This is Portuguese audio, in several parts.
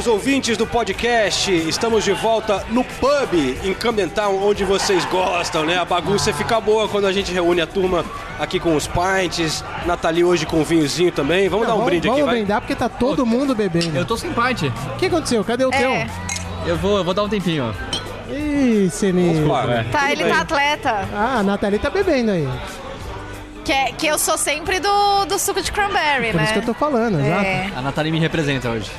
Caros ouvintes do podcast, estamos de volta no pub em Camden Town, onde vocês gostam, né? A bagunça fica boa quando a gente reúne a turma aqui com os pints, Nathalie hoje com o vinhozinho também. Vamos dar um brinde aqui, Vamos vai? brindar porque tá todo mundo bebendo. Eu tô sem pint. O que aconteceu? Cadê o É, Eu vou, eu vou dar um tempinho. teu? Ih, Seninho. Claro. É. tá, ele tá atleta. Ah, a Nathalie tá bebendo aí. Que, é- que eu sou sempre do, do suco de cranberry, Por né? isso que eu tô falando, exato. É. A Nathalie me representa hoje.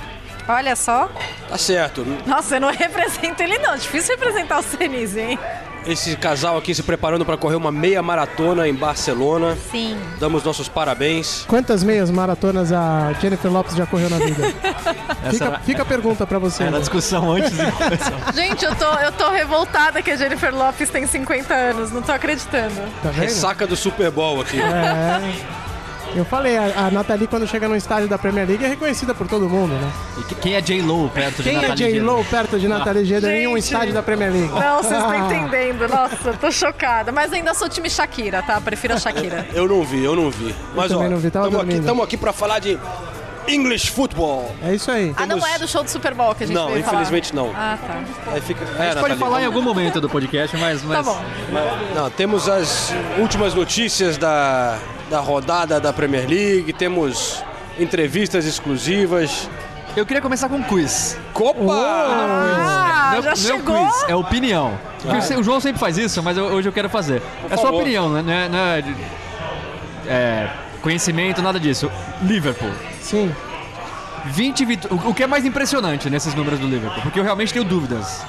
Olha só. Tá certo. Nossa, eu não represento ele não. Difícil representar o Senise, hein? Esse casal aqui se preparando para correr uma meia maratona em Barcelona. Sim. Damos nossos parabéns. Quantas meias maratonas a Jennifer Lopes já correu na vida? fica, era- fica a pergunta pra você. Era a discussão antes de começar. Gente, eu tô, eu tô revoltada que a Jennifer Lopes tem 50 anos. Não tô acreditando. Tá vendo? Ressaca do Super Bowl aqui. É. Eu falei, a, a Nathalie quando chega no estádio da Premier League é reconhecida por todo mundo, né? E que- quem é J-Lo perto de Quem é Nathalie J-Lo perto de Nathalie Geda em um estádio da Premier League? Não, vocês estão entendendo. Nossa, eu tô chocada. Mas ainda sou time Shakira, tá? Prefiro a Shakira. Eu não vi, eu não vi. Mas também ó, não vi, tava estamos aqui, tamo aqui para falar de English Football. É isso aí. Ah, não é do show do Super Bowl que a gente Não, veio falar? infelizmente não. Ah, tá. Aí fica... É, A gente pode Nathalie, falar em algum momento do podcast, mas... mas... Tá bom. Não, temos as últimas notícias da, da rodada da Premier League, temos entrevistas exclusivas. Eu queria começar com um quiz. Copa! Ah, não, é- já não chegou? é um quiz, é opinião. Porque O João sempre faz isso, mas eu- hoje eu quero fazer. é sua favor. opinião, né? Não é, não é é, conhecimento, nada disso. Liverpool. Sim. 20 vitórias. O que é mais impressionante nesses números do Liverpool? Porque eu realmente tenho dúvidas.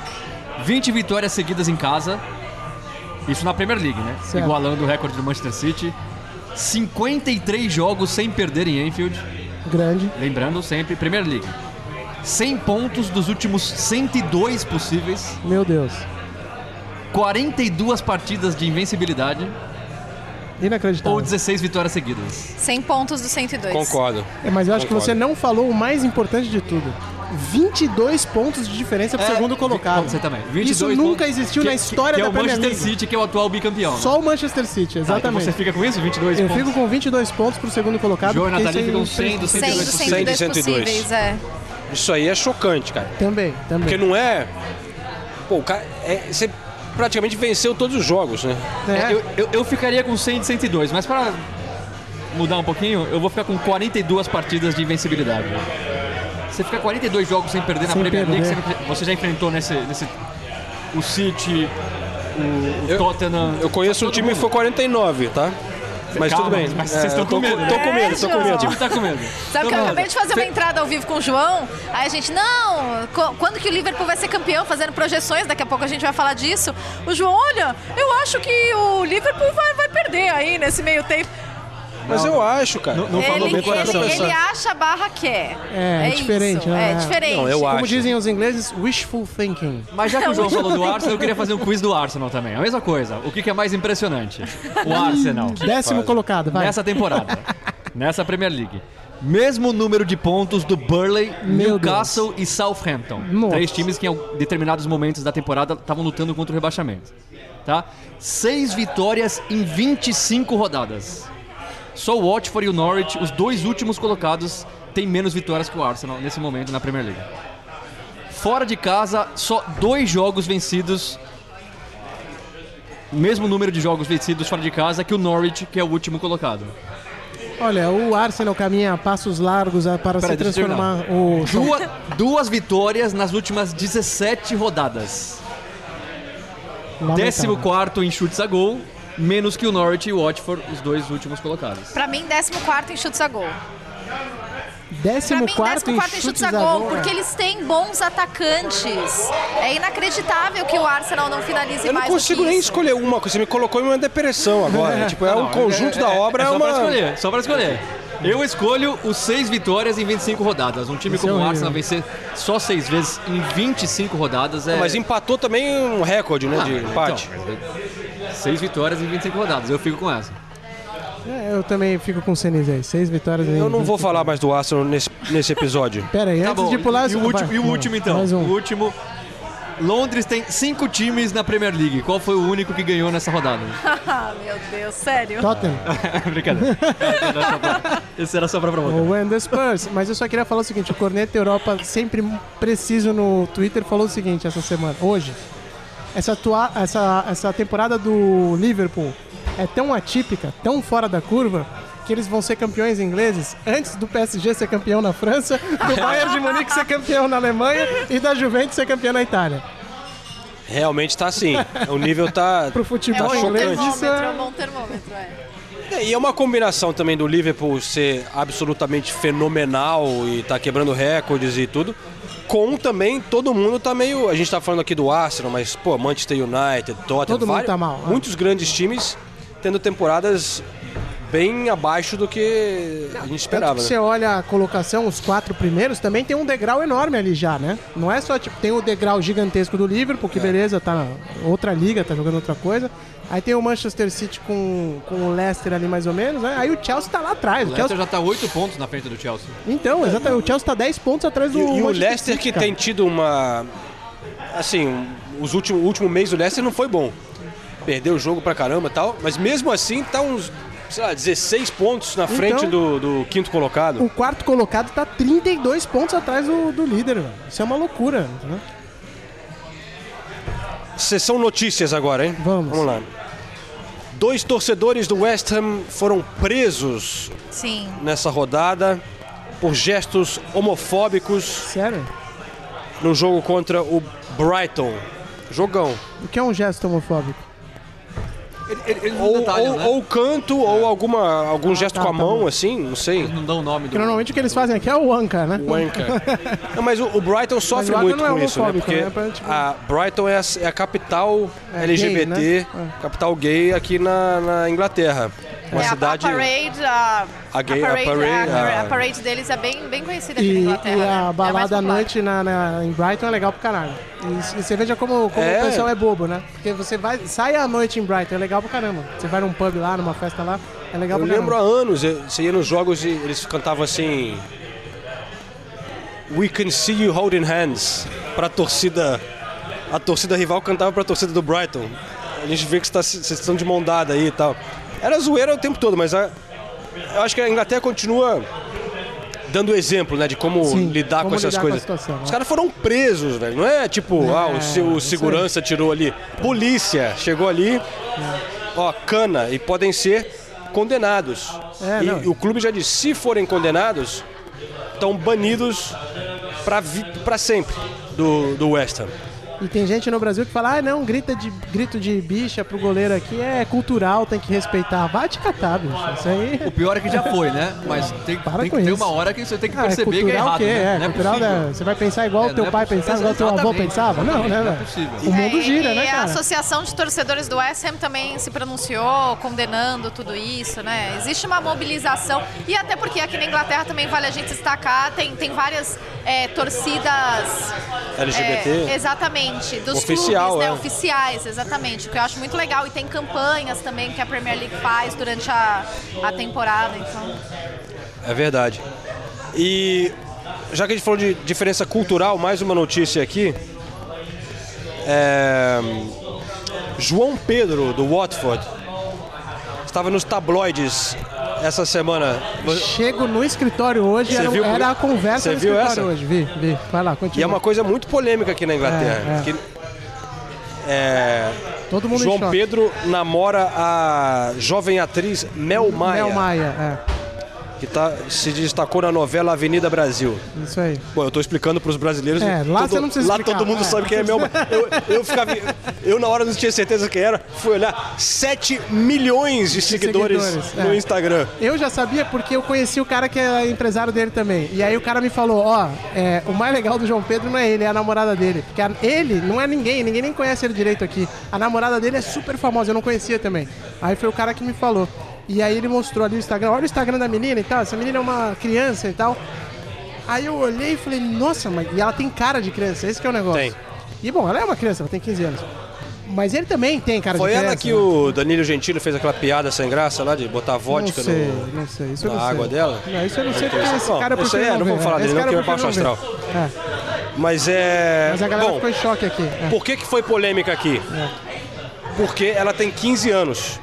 20 vitórias seguidas em casa. Isso na Premier League, né? Certo. Igualando o recorde do Manchester City. 53 jogos sem perder em Anfield. Grande. Lembrando sempre, Premier League. 100 pontos dos últimos 102 possíveis. Meu Deus. 42 partidas de invencibilidade. Inacreditável. Ou 16 vitórias seguidas. 100 pontos do 102. Concordo. É, mas eu acho que Concordo. você não falou o mais importante de tudo. 22 pontos de diferença pro É, segundo colocado. Você também. Isso 22 nunca pontos. existiu Que- na história que é da o Premier Manchester League. City, que é o atual bicampeão. Só o Manchester City, então exatamente. você fica com isso? 22 Eu pontos? fico com 22 pontos pro segundo colocado. João e Nathalie ficam é 100 dos 100 dos 100 102 de 102. possíveis, é. Isso aí é chocante, cara. Também, também. Porque não é. Pô, o cara. é- você praticamente venceu todos os jogos, né? É. Eu, eu, eu ficaria com 100 de 102, mas para mudar um pouquinho, eu vou ficar com 42 partidas de invencibilidade. Você fica 42 jogos sem perder na Sem Premier League, você, você já enfrentou nesse, nesse o City, o, o Eu- Tottenham. Eu conheço um todo time que mundo. foi 49, tá? Mas Calma, tudo bem. mas É, vocês estão eu tô com medo, né? Tô com medo, tô com É, O medo. time tá com medo. Sabe que eu Então, acabei de fazer uma entrada ao vivo com o João, aí a gente, não, quando que o Liverpool vai ser campeão, fazendo projeções, daqui a pouco a gente vai falar disso. O João, olha, eu acho que o Liverpool vai, vai perder aí nesse meio tempo. Mas eu acho, cara. Não, não falou ele, bem coração. ele, ele acha a barra quer. É, é diferente, isso, né? É diferente. Não, eu Como acho. dizem os ingleses, wishful thinking. Mas já que o João falou do Arsenal, eu queria fazer um quiz do Arsenal também. A mesma coisa. O que, que é mais impressionante? O Arsenal. Décimo colocado, vai. Nessa temporada. nessa Premier League. Mesmo número de pontos do Burley, Meu Newcastle e Southampton. Nossa. Três times que em determinados momentos da temporada estavam lutando contra o rebaixamento. Tá? Seis vitórias em 25 rodadas. Só o Watford e o Norwich, os dois últimos colocados, têm menos vitórias que o Arsenal nesse momento na Premier League. Fora de casa, só dois jogos vencidos. Mesmo número de jogos vencidos fora de casa que o Norwich, que é o último colocado. Olha, o Arsenal caminha a passos largos a- para Peraí, se transformar o Duas, duas vitórias nas últimas 17 rodadas. Lamentável. Décimo quarto em chutes a gol, menos que o Norwich e o Watford, os dois últimos colocados. Pra mim, 14 em chutes a gol. Décimo Pra mim, quarto décimo em chutes chutes a gol, né? porque eles têm bons atacantes. É inacreditável que o Arsenal não finalize Eu não mais do consigo que nem isso. escolher uma, você me colocou em uma depressão agora. tipo, é um conjunto da obra, é, é, só uma. pra escolher, só pra escolher. Eu escolho os seis vitórias em 25 rodadas. Um time é como o horrível. Arsenal vencer só seis vezes em 25 rodadas é. Mas empatou também um recorde, né, Ah, de empate. então, seis vitórias em 25 rodadas. Eu fico com essa. É, eu também fico com o Senise aí. Seis vitórias em Eu não vou falar mais do Arsenal nesse, nesse episódio. Pera aí, Tá antes bom. de pular... e o vai, último, e o último então? Mais um. O último. Londres tem cinco times na Premier League. Qual foi o único que ganhou nessa rodada? Ah, meu Deus, sério. Tottenham. Brincadeira. Esse era só pra provocar. O the Spurs. Mas eu só queria falar o seguinte: o Corneta Europa, sempre preciso no Twitter, falou o seguinte essa semana, hoje. Essa, atua, essa, essa temporada do Liverpool é tão atípica, tão fora da curva, que eles vão ser campeões ingleses antes do PSG ser campeão na França, do Bayern de Munique ser campeão na Alemanha e da Juventus ser campeão na Itália. Realmente tá assim. O nível tá. Pro É futebol um bom inglês, termômetro, isso é um é... bom termômetro, é. É, E é uma combinação também do Liverpool ser absolutamente fenomenal e tá quebrando recordes e tudo. Com também todo mundo tá meio. A gente tá falando aqui do Arsenal, mas, pô, Manchester United, Tottenham. Todo mundo vários- tá mal, é. Muitos grandes times tendo temporadas bem abaixo do que a gente Tanto esperava. que né? você olha a colocação, os quatro primeiros, também tem um degrau enorme ali já, né? Não é só, tipo, tem o degrau gigantesco do Liverpool, É. que beleza, tá na outra liga, tá jogando outra coisa. Aí tem o Manchester City com, com o Leicester ali mais ou menos, né? Aí o Chelsea tá lá atrás. O O Leicester Chelsea... já tá 8 pontos na frente do Chelsea. Então, exatamente, o Chelsea tá 10 pontos atrás do E, e o Leicester City, que cara. tem tido uma. Assim, os últimos, o último mês do Leicester não foi bom. Perdeu o jogo pra caramba e tal, mas mesmo assim tá uns, sei lá, 16 pontos na frente Então- do, do quinto colocado. O quarto colocado tá 32 pontos atrás do, do líder, velho. Isso é uma loucura, né? Sessão notícias agora, hein? Vamos. Vamos lá. Dois torcedores do West Ham foram presos Sim. nessa rodada por gestos homofóbicos Sério? no jogo contra o Brighton. Jogão. O que é um gesto homofóbico? Eles Ou, detalham, ou, né? ou canto, ou alguma, algum gesto tá, com a tá mão, bom. assim, não sei. Eles não dão o nome do... Normalmente o que eles fazem aqui é o Anca, né? Wanker. Não, mas o, o Brighton sofre o muito é com isso, né? Porque né? Pra, tipo- a Brighton é a, é a capital É LGBT, gay, né? capital gay aqui na, na Inglaterra. Uma É, cidade. a, a parade, a, A gay- a parade, parade, a- a- parade deles é bem, bem conhecida aqui na E, Inglaterra. e né? É a mais balada à popular. noite na, na- em Brighton é legal pro caralho. E, e você veja como, como É. o pessoal é bobo, né? Porque você vai, sai à noite em Brighton, é legal pro caramba. Você vai num pub lá, numa festa lá, é legal Eu pro lembro há caramba. anos, eu- você ia nos jogos e eles cantavam assim. We can see you holding hands. Pra torcida. A torcida rival cantava pra torcida do Brighton. A gente vê que tá- vocês estão de mão dada aí e tal. Era zoeira o tempo todo, mas a- eu acho que a Inglaterra continua dando exemplo, né, de como Sim, lidar como com essas lidar com coisas. situação, Os né? caras foram presos, velho. Não é tipo, ah, o, se- o segurança tirou ali. Polícia chegou ali, ó, cana, e podem ser condenados. É, e não. o clube já disse, se forem condenados, estão banidos pra sempre do, do West Ham. E tem gente no Brasil que fala, ah, não, grita de, grito de bicha pro goleiro aqui é cultural, tem que respeitar. Vai te catar, bicho. Isso aí... O pior é que já foi, né? Mas tem, Para tem com que ter isso. uma hora que você tem que Ah, é perceber que é cultural errado, o quê? né? É, Não cultural, né? Você vai pensar igual É, o teu é pai pensava, igual o teu avô pensava? Não, né, é velho? possível. O mundo É, gira, e né, a cara? Associação de Torcedores do West Ham também se pronunciou condenando tudo isso, né? Existe uma mobilização e até porque aqui na Inglaterra também vale a gente destacar, tem, tem várias é, torcidas LGBT. é, exatamente, dos Oficial, clubes, né? é. Oficiais, exatamente. O que eu acho muito legal. E tem campanhas também que a Premier League faz durante a, a temporada, então. É verdade. E já que a gente falou de diferença cultural, mais uma notícia aqui. É, João Pedro, do Watford, estava nos tabloides essa semana. Chego no escritório hoje, era, viu- era a conversa no escritório essa? hoje. Vi, vi. Vai lá, continua. E é uma coisa muito polêmica aqui na Inglaterra. É, é. que, é, Todo mundo João. Pedro namora a jovem atriz Mel Maia. Mel Maia, é. Que tá, se destacou na novela Avenida Brasil. Isso aí. Bom, eu tô explicando pros brasileiros. É, lá todo- você não precisa Lá explicar. todo mundo É. sabe quem é meu. Eu, eu ficava. Eu, na hora, não tinha certeza quem era. Fui olhar 7 milhões de seguidores, seguidores, no é. Instagram. Eu já sabia porque eu conheci o cara que é empresário dele também. E aí o cara me falou, ó, é, o mais legal do João Pedro não é ele, é a namorada dele. Porque ele não é ninguém, ninguém nem conhece ele direito aqui. A namorada dele é super famosa, eu não conhecia também. Aí foi o cara que me falou. E aí ele mostrou ali o Instagram, olha o Instagram da menina e tal, essa menina é uma criança e tal. Aí eu olhei e falei, nossa, mas e ela tem cara de criança, esse que é o negócio. Tem. E bom, ela é uma criança, ela tem 15 anos. Mas ele também tem cara Foi de criança. ela que né? o Danilo Gentili fez aquela piada sem graça lá de botar vodka não sei, no. não sei, isso eu na não sei. água dela? Não, isso eu não sei porque esse Bom, cara isso aí prefiro é, não vamos ver. falar Esse dele não, que prefiro baixo não. É, Mas é. mas a galera Bom, ficou em choque aqui. é. por que, que foi polêmica aqui? Porque ela tem 15 anos.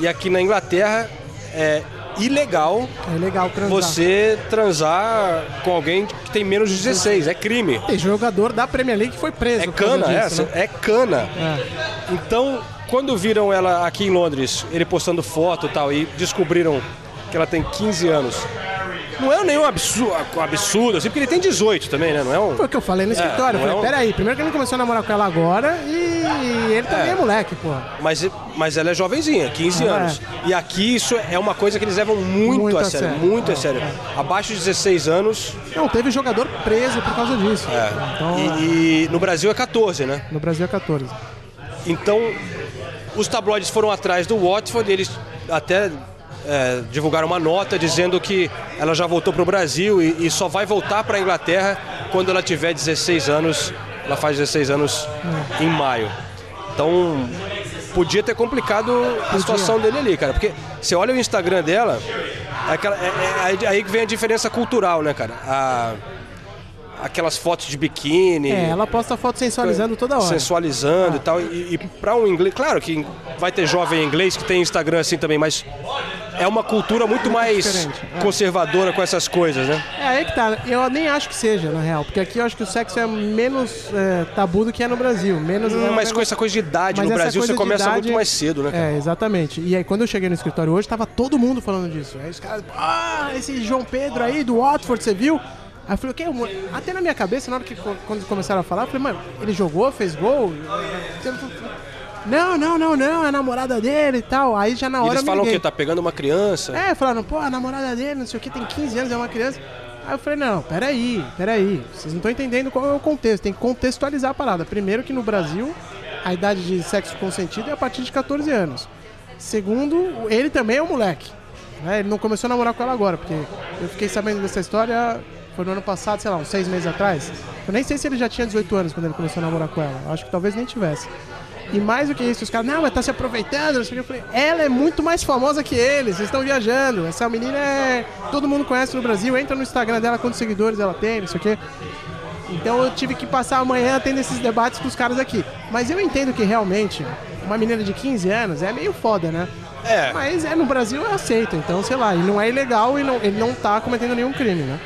E aqui na Inglaterra é ilegal É legal transar. você transar com alguém que tem menos de 16. É crime. Tem jogador da Premier League que foi preso. É cana, disso, é, né? é cana. É. Então, quando viram ela aqui em Londres, ele postando foto e tal, e descobriram que ela tem 15 anos, não é nenhum absurdo, absurdo assim, porque ele tem 18 também, né? Não é um. Foi o que eu falei no escritório. não Eu é falei, um- peraí, primeiro que ele começou a namorar com ela agora e ele também é, É. moleque, pô. Mas, mas ela é jovenzinha, 15 Ah, anos. E aqui isso é uma coisa que eles levam muito, Muito a a sério, sério. muito É. a sério. Abaixo de 16 anos, Não, teve jogador preso por causa disso. Então, e, e no Brasil é 14, né? no Brasil é 14. Então, os tabloides foram atrás do Watford, eles até é, divulgaram uma nota dizendo que ela já voltou para o Brasil e, e só vai voltar para a Inglaterra quando ela tiver 16 anos. Ela faz 16 anos em maio. Então, podia ter complicado a situação dele ali, cara. Porque você olha o Instagram dela, é aquela- é- é aí- que vem a diferença cultural, né, cara? A- aquelas fotos de biquíni. É, ela posta foto sensualizando toda hora. Sensualizando e tal. E, e para um inglês, claro que vai ter jovem inglês que tem Instagram assim também, mas é uma cultura muito mais diferente, é. conservadora com essas coisas, né? É aí que tá. Eu nem acho que seja, na real. Porque aqui eu acho que o sexo é menos é, tabu do que é no Brasil. Menos, é um Hum, mas negócio- com essa coisa de idade, Mas no Brasil você começa idade- muito mais cedo, né? cara? É, exatamente. E aí, quando eu cheguei no escritório hoje, tava todo mundo falando disso. Aí os caras, ah, esse João Pedro aí do Watford, você viu? Aí eu falei, o quê? Até na minha cabeça, na hora que quando começaram a falar, eu falei, mano, ele jogou, fez gol? Não, não, não, não, é a namorada dele e tal. Aí já na E hora eles eu me falam o quê? Tá pegando uma criança? É, falaram, pô, a namorada dele, não sei o que, tem 15 anos, é uma criança. Aí eu falei, não, peraí, peraí. Vocês não estão entendendo qual é o contexto. Tem que contextualizar a parada. Primeiro que no Brasil, a idade de sexo consentido é a partir de 14 anos. Segundo, ele também é um moleque. né? Ele não começou a namorar com ela agora, porque eu fiquei sabendo dessa história, foi no ano passado, sei lá, uns seis meses atrás. Eu nem sei se ele já tinha 18 anos quando ele começou a namorar com ela. Acho que talvez nem tivesse. E mais do que isso, os caras, não, mas tá se aproveitando, não sei o que. Eu falei, ela é muito mais famosa que ele, vocês estão viajando. Essa menina é. Todo mundo conhece no Brasil, entra no Instagram dela quantos seguidores ela tem, não sei o quê. Então eu tive que passar a manhã tendo esses debates com os caras aqui. Mas eu entendo que realmente, uma menina de 15 anos é meio foda, né? É. Mas é, no Brasil eu aceito, então sei lá, e não é ilegal e não, ele não tá cometendo nenhum crime, né?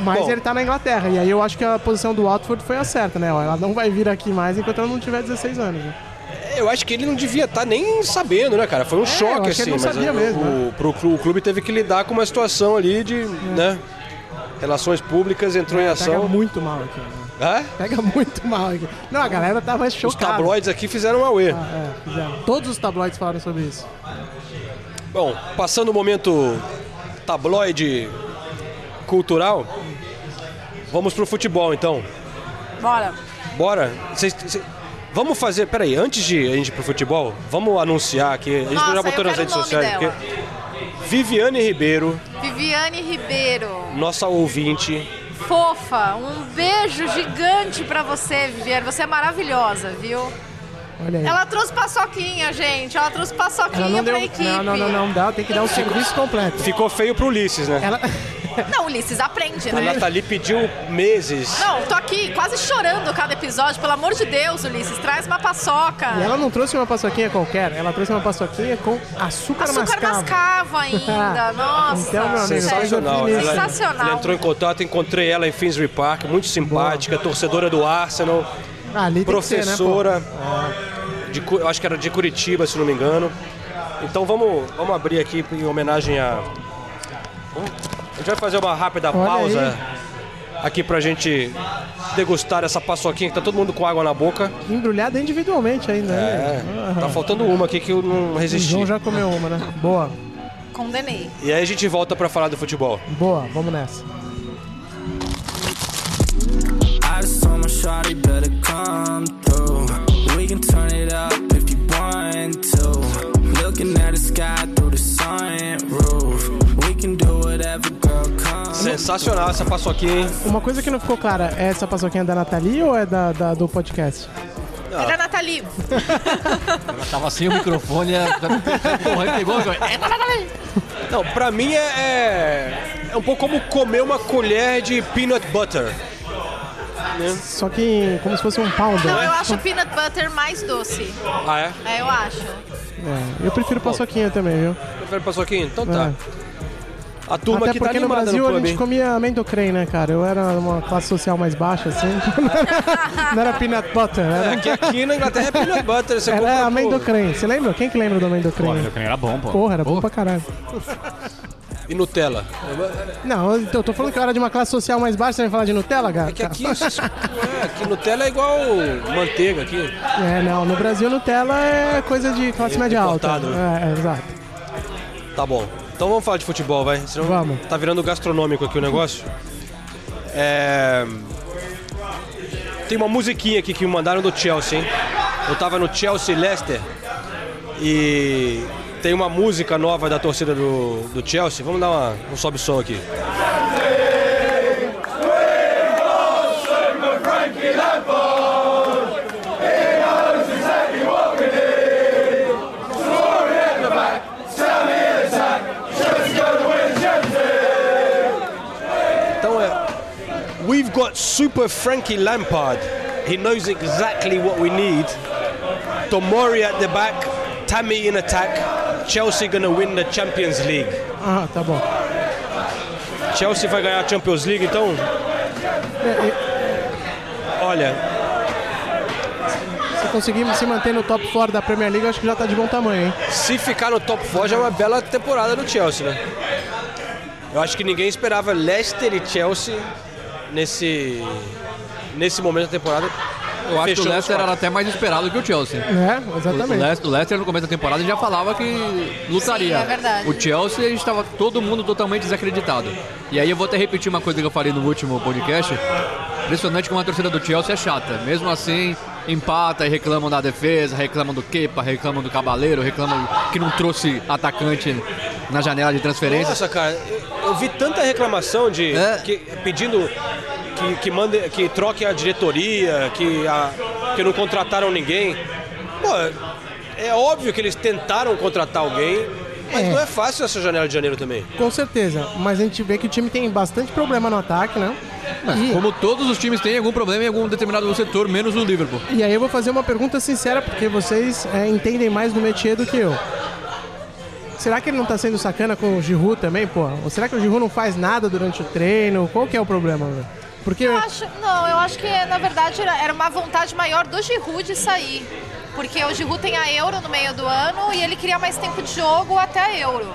Mas Bom. ele tá na Inglaterra, e aí eu acho que a posição do Watford foi a certa, né? Ela não vai vir aqui mais enquanto ela não tiver 16 anos. Né? Eu acho que ele não devia estar nem sabendo, né, cara? Foi um eu choque, assim. ele não mas sabia o, mesmo, o, pro clu- o clube teve que lidar com uma situação ali de, né? Relações públicas entrou em Pega ação. muito mal aqui. Né? Hã? Pega muito mal aqui. Não, a galera tava Os chocada. tabloides aqui fizeram um auê. Ah, é, fizeram. Todos os tabloides falaram sobre isso. Bom, passando o momento tabloide cultural, vamos pro futebol então. Bora. Bora? Vocês- cê- vamos fazer. Peraí, antes de a gente ir pro futebol, vamos anunciar aqui. A gente Nossa, já botou nas redes sociais. porque Viviane Ribeiro, Viviane Ribeiro. nossa ouvinte, Fofa, um beijo gigante pra você, Viviane. Você é maravilhosa, viu? Olha aí. Ela trouxe paçoquinha, gente. Ela trouxe Ela paçoquinha não pra deu. equipe. Não, não, não, não dá, tem que dar o serviço completo. ficou feio pro Ulisses, né? Ela. Não, Ulisses, aprende, A né? Nathalie pediu meses. Não, tô aqui quase chorando cada episódio. Pelo amor de Deus, Ulisses, traz uma paçoca. E ela não trouxe uma paçoquinha qualquer, ela trouxe uma paçoquinha com açúcar, Açúcar mascavo. mascavo ainda. Nossa. Então, meu amigo, Sensacional. Ela. Sensacional. ela entrou em contato, encontrei ela em Finsbury Park, muito simpática, torcedora do Arsenal, Ah, ali que ser, né, professora, de eu acho que era de Curitiba, se não me engano. Então vamos, vamos abrir aqui em homenagem a. Vamos- A gente vai fazer uma rápida Olha pausa aqui pra gente degustar essa paçoquinha que tá todo mundo com água na boca. Embrulhada individualmente ainda, É, né? tá faltando uma aqui que eu não O resisti. João já comeu uma, né? Boa, Condenei. E aí a gente volta pra falar do futebol. boa, vamos nessa. Looking at the sky through the sunroof. We can do. Sensacional essa paçoquinha, hein? Uma coisa que não ficou clara, é essa paçoquinha da Nathalie ou é da, da- do podcast? É da Nathalie. Ela tava sem o microfone, porra, pegou. É, Não, pra mim é, é, é um pouco como comer uma colher de peanut butter. Só que como se fosse um pounder. Não, né? eu acho o peanut butter mais doce. Ah, é? É, eu acho. É, eu prefiro paçoquinha também, viu? Prefere paçoquinha? Então tá. É. A turma Até aqui tá porque no animada Brasil no a gente comia amendocrem, né, cara? Eu era uma classe social mais baixa, assim. não era peanut butter, É, era, aqui, aqui na Inglaterra é peanut butter. Você compra era amendocrem. Você lembra? Quem que lembra do amendocrem? era bom, pô. Porra, era bom pra caralho. E Nutella. Não, eu tô falando que eu era de uma classe social mais baixa, você vai falar de Nutella, cara? É que aqui, é, aqui Nutella é igual manteiga aqui. É, não, no Brasil Nutella é coisa de classe média alta. Importado, É, é, exato. Tá bom. Então vamos falar de futebol, vai. Senão Vamos. Tá virando gastronômico aqui o negócio. É... Tem uma musiquinha aqui que me mandaram do Chelsea, hein? Eu tava no Chelsea Leicester e tem uma música nova da torcida do, do Chelsea. Vamos dar uma, um sobe som aqui. Então é. We've got Super Frankie Lampard. He knows exactly what we need. Tomori at the back, Tammy in attack. Chelsea gonna win the Champions League. Ah, tá bom. Chelsea vai ganhar a Champions League, então. Olha, Se conseguir se manter no top 4 da Premier League, acho que já tá de bom tamanho, hein? se ficar no top 4 já é uma bela temporada do Chelsea, né? Eu acho que ninguém esperava Leicester e Chelsea nesse nesse momento da temporada. Eu acho que o Leicester era até mais esperado que o Chelsea. É, O exatamente. Leicester, o Leicester no começo da temporada já falava que lutaria. Sim, é verdade. O Chelsea a gente estava todo mundo totalmente desacreditado. E aí eu vou até repetir uma coisa que eu falei no último podcast. Impressionante como a torcida do Chelsea é chata. Mesmo assim, empata e reclamam da defesa, reclamam do Kepa, reclamam do Cabaleiro, reclamam que não trouxe atacante na janela de transferências. Nossa, cara, eu, eu vi tanta reclamação de É. que- pedindo que, que mande, que troque a diretoria, que, a, que não contrataram ninguém. Pô, é óbvio que eles tentaram contratar alguém, mas É. não é fácil essa janela de janeiro também. Com certeza. Mas a gente vê que o time tem bastante problema no ataque, né? E, Como todos os times têm algum problema em algum determinado setor, menos o Liverpool. e aí eu vou fazer uma pergunta sincera, porque vocês é, entendem mais do métier do que eu. Será que ele não tá sendo sacana com o Giroud também, pô? Ou será que o Giroud não faz nada durante o treino? Qual que é o problema, velho? Porque... Eu acho, não, eu acho que na verdade era, era uma vontade maior do Giroud de sair. Porque o Giroud tem a Euro no meio do ano e ele queria mais tempo de jogo até a Euro.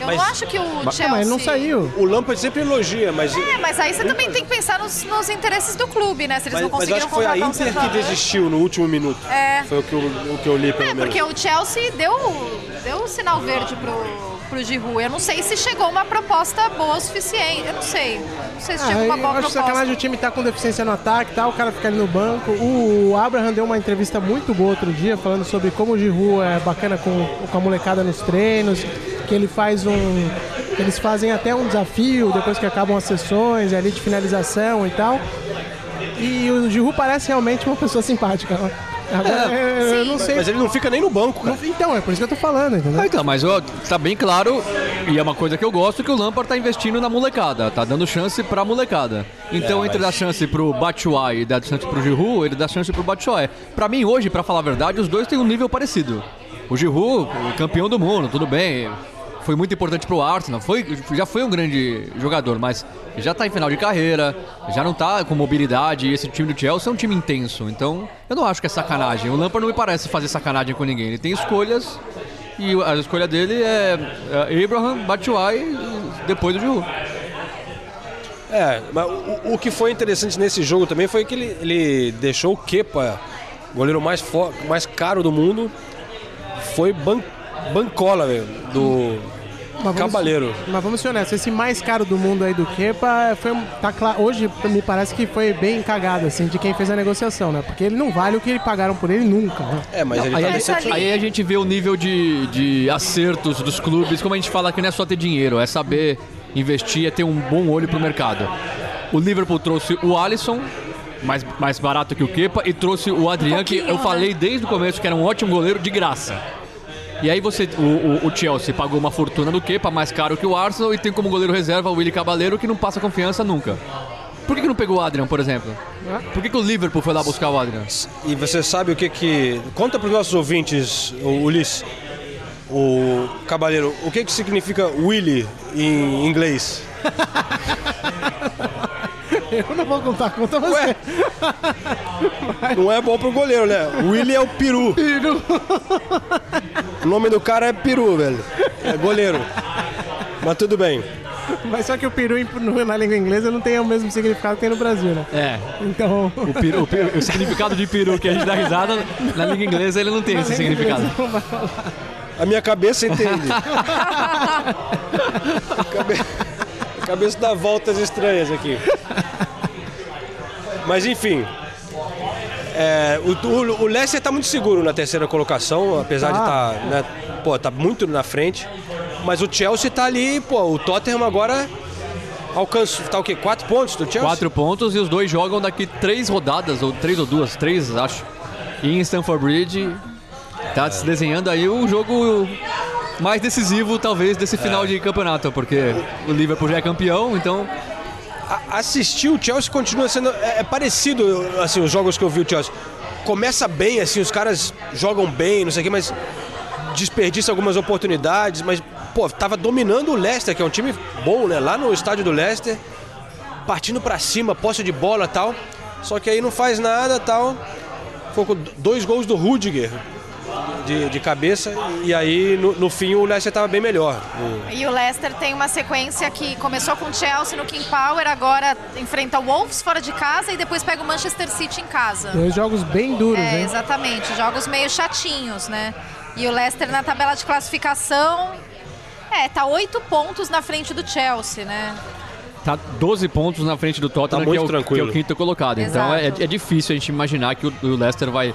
Eu Mas- não acho que o Chelsea... Ah, mas não saiu. O Lampard sempre elogia, mas, É, mas aí você também tem que pensar nos, nos interesses do clube, né? Se eles mas, não mas conseguiram acho que foi a um Inter que desistiu no último minuto. É. Foi o que eu, o que eu li, pelo É, menos. porque o Chelsea deu, deu o sinal verde pro, pro Giroud. Eu não sei se chegou uma proposta boa o suficiente. Eu não sei. Não sei se Ah, chegou uma eu boa acho proposta. sacanagem o time tá com deficiência no ataque tal, o cara fica ali no banco. O Abraham deu uma entrevista muito boa outro dia, falando sobre como o Giroud é bacana com, com a molecada nos treinos, que ele faz um... Eles fazem até um desafio depois que acabam as sessões ali de finalização e tal. E o Giroud parece realmente uma pessoa simpática. né? Agora, eu, eu não sei... Mas ele não fica nem no banco, cara. Então, é por isso que eu tô falando, entendeu? Ah, então, mas ó, tá bem claro, e é uma coisa que eu gosto, que o Lampard tá investindo na molecada, tá dando chance pra molecada. Então, É, entre mas- dar chance pro Batshuayi e dar chance pro Giroud, ele dá chance pro Batshuayi. Pra mim, hoje, pra falar a verdade, os dois têm um nível parecido. O Giroud, campeão do mundo, tudo bem, foi muito importante pro Arsenal, foi, já foi um grande jogador, mas já tá em final de carreira, já não tá com mobilidade, esse time do Chelsea é um time intenso, então eu não acho que é sacanagem. O Lampard não me parece fazer sacanagem com ninguém, ele tem escolhas E a escolha dele é, é Abraham, Batshuayi e depois do Giroud. É, mas o, o que foi interessante nesse jogo também foi que ele, ele deixou o Kepa, goleiro mais, mais caro do mundo, foi ban, bancola, velho, do Mas Cabaleiro. Mas vamos ser honestos, esse mais caro do mundo aí do Kepa foi um- tá claro, hoje me parece que foi bem cagado assim de quem fez a negociação, né? Porque ele não vale o que pagaram por ele nunca, né? É, mas ele Aí, tá a gente- decepcionado. aí a gente vê o nível de, de acertos dos clubes, como a gente fala que não é só ter dinheiro, é saber investir, é ter um bom olho pro mercado. O Liverpool trouxe o Alisson, mais, mais barato que o Kepa, e trouxe o Adrian, que eu pouquinho, falei desde o começo que era um ótimo goleiro de graça. E aí você, o, o- o Chelsea pagou uma fortuna do Kepa, mais caro que o Arsenal, e tem como goleiro reserva o Willy Cabaleiro, que não passa confiança nunca. Por que, que não pegou o Adrian, por exemplo? Por que, que o Liverpool foi lá buscar o Adrian? E você sabe o que que... Conta para os nossos ouvintes, o Ulisses, o Cabaleiro, o que que significa Willy em inglês? Eu não vou contar, conta você. Ué? Não é bom pro goleiro, né? Willy é o peru. O nome do cara é peru, velho. É goleiro. Mas tudo bem. Mas só que o peru em- no- na língua inglesa não tem o mesmo significado que tem no Brasil, né? É, Então. O, peru- o peru- o significado de peru que a gente dá risada, na língua inglesa ele não tem esse significado. A minha cabeça entende. Cabe- a cabeça dá voltas estranhas aqui. Mas enfim. é, o, o, o Leicester tá muito seguro na terceira colocação, apesar de Tá. estar. né, pô, tá muito na frente. Mas o Chelsea tá ali, pô, o Tottenham agora alcançou. Tá o quê? Quatro pontos do Chelsea? Quatro pontos e os dois jogam daqui três rodadas, ou três ou duas, três acho. E em Stamford Bridge tá se desenhando aí o jogo mais decisivo, talvez, desse final de campeonato, porque o Liverpool já é campeão, então A- assistir o Chelsea continua sendo é, é parecido assim os jogos que eu vi o Chelsea. Começa bem assim os caras jogam bem não sei o que mas desperdiça algumas oportunidades mas pô tava dominando o Leicester que é um time bom né lá no estádio do Leicester partindo pra cima posse de bola tal. Só que aí não faz nada tal. Ficou com dois gols do Rudiger de, de cabeça e aí no, no fim o Leicester tava bem melhor O- E o Leicester tem uma sequência que começou com o Chelsea no King Power, agora enfrenta o Wolves fora de casa e depois pega o Manchester City em casa. Dois jogos bem duros, É, hein? exatamente. Jogos meio chatinhos, né? E o Leicester na tabela de classificação. É, tá oito pontos na frente do Chelsea, né? tá 12 pontos na frente do Tottenham, Tá que, é muito o, que é tranquilo. o quinto colocado. Então é, Exato. é difícil a gente imaginar que o, o Leicester vai.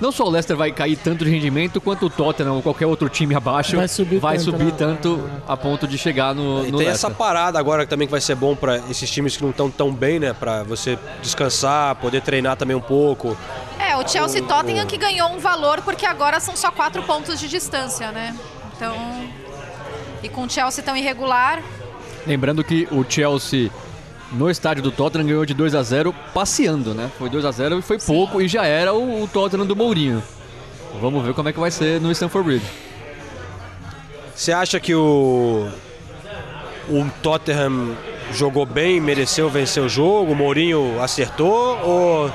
Não só o Leicester vai cair tanto de rendimento, quanto o Tottenham ou qualquer outro time abaixo Vai subir vai tanto, subir né? tanto a ponto de chegar no, E no tem Leicester. essa parada agora também que vai ser bom para esses times que não estão tão bem, né? Pra você descansar, poder treinar também um pouco. É, o Chelsea e Tottenham que ganhou um valor porque agora são só quatro pontos de distância, né? Então. E com o Chelsea tão irregular, Lembrando que o Chelsea no estádio do Tottenham ganhou de 2 a 0 passeando, né? Foi 2 a 0 e foi pouco e já era o, o Tottenham do Mourinho. Vamos ver como é que vai ser no Stamford Bridge. Você acha que o o Tottenham jogou bem, mereceu vencer o jogo? O Mourinho acertou ou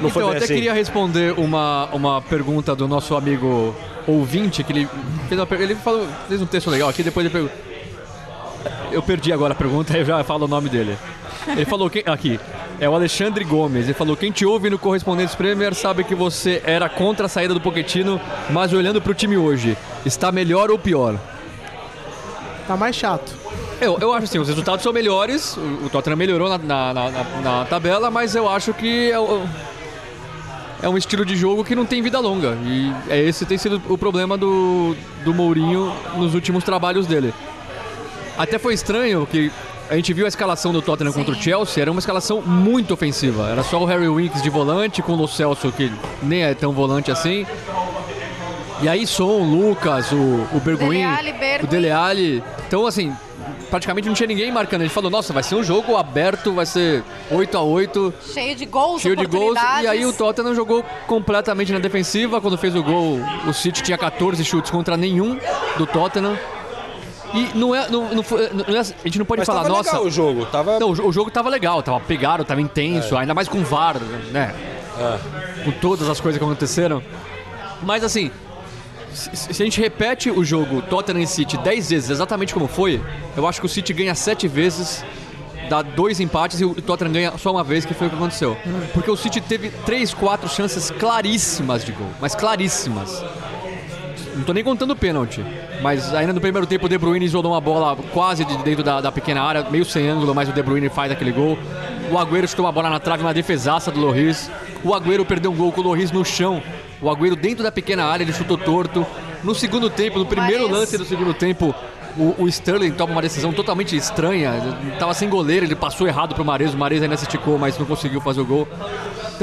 não foi então, bem até assim? queria responder uma, uma pergunta do nosso amigo ouvinte, que ele fez, uma, ele falou, fez um texto legal aqui, depois ele perguntou. Eu perdi agora a pergunta, eu já falo o nome dele. Ele falou que. Aqui. É o Alexandre Gomes. Ele falou: quem te ouve no Correspondentes Premier sabe que você era contra a saída do Poquetino, mas olhando pro time hoje, está melhor ou pior? Tá mais chato. Eu, eu acho assim, os resultados são melhores, o, o Tottenham melhorou na, na, na- na- tabela, mas eu acho que é, o- é um estilo de jogo que não tem vida longa. E é esse tem sido o problema do, do Mourinho nos últimos trabalhos dele. Até foi estranho que a gente viu a escalação do Tottenham contra o Chelsea, era uma escalação muito ofensiva. Era só o Harry Winks de volante, com o Lo Celso, que nem é tão volante assim. E aí Son, Lucas, o, o Berguin, Dele o Dele Alli. Então, assim, praticamente não tinha ninguém marcando. A gente falou, nossa, vai ser um jogo aberto, vai ser 8 a 8 cheio de gols, cheio de gols. E aí o Tottenham jogou completamente na defensiva. Quando fez o gol, o City tinha 14 chutes contra nenhum do Tottenham. E não é. Não, não foi- não é- a gente não pode Mas falar, tava nossa. legal o jogo, tava Não, o jo- o jogo tava legal, tava pegado, tava intenso, ainda mais com o VAR, né? Com todas as coisas que aconteceram. Mas assim, Se, se a gente repete o jogo Tottenham e City 10 vezes exatamente como foi, eu acho que o City ganha 7 vezes, dá dois empates e o Tottenham ganha só uma vez, que foi o que aconteceu. Porque o City teve 3, 4 chances claríssimas de gol, mas claríssimas. Não tô nem contando o pênalti. Mas ainda no primeiro tempo o De Bruyne isolou uma bola quase de dentro da, da pequena área, meio sem ângulo, mas o De Bruyne faz aquele gol. O Agüero chutou uma bola na trave, uma defesaça do Loris. O Agüero perdeu um gol com o Loris no chão. O Agüero dentro da pequena área, ele chutou torto. No segundo tempo, no primeiro lance do segundo tempo, o, o Sterling toma uma decisão totalmente estranha. Ele tava sem goleiro, ele passou errado pro Mares. O Mares ainda se esticou, mas não conseguiu fazer o gol.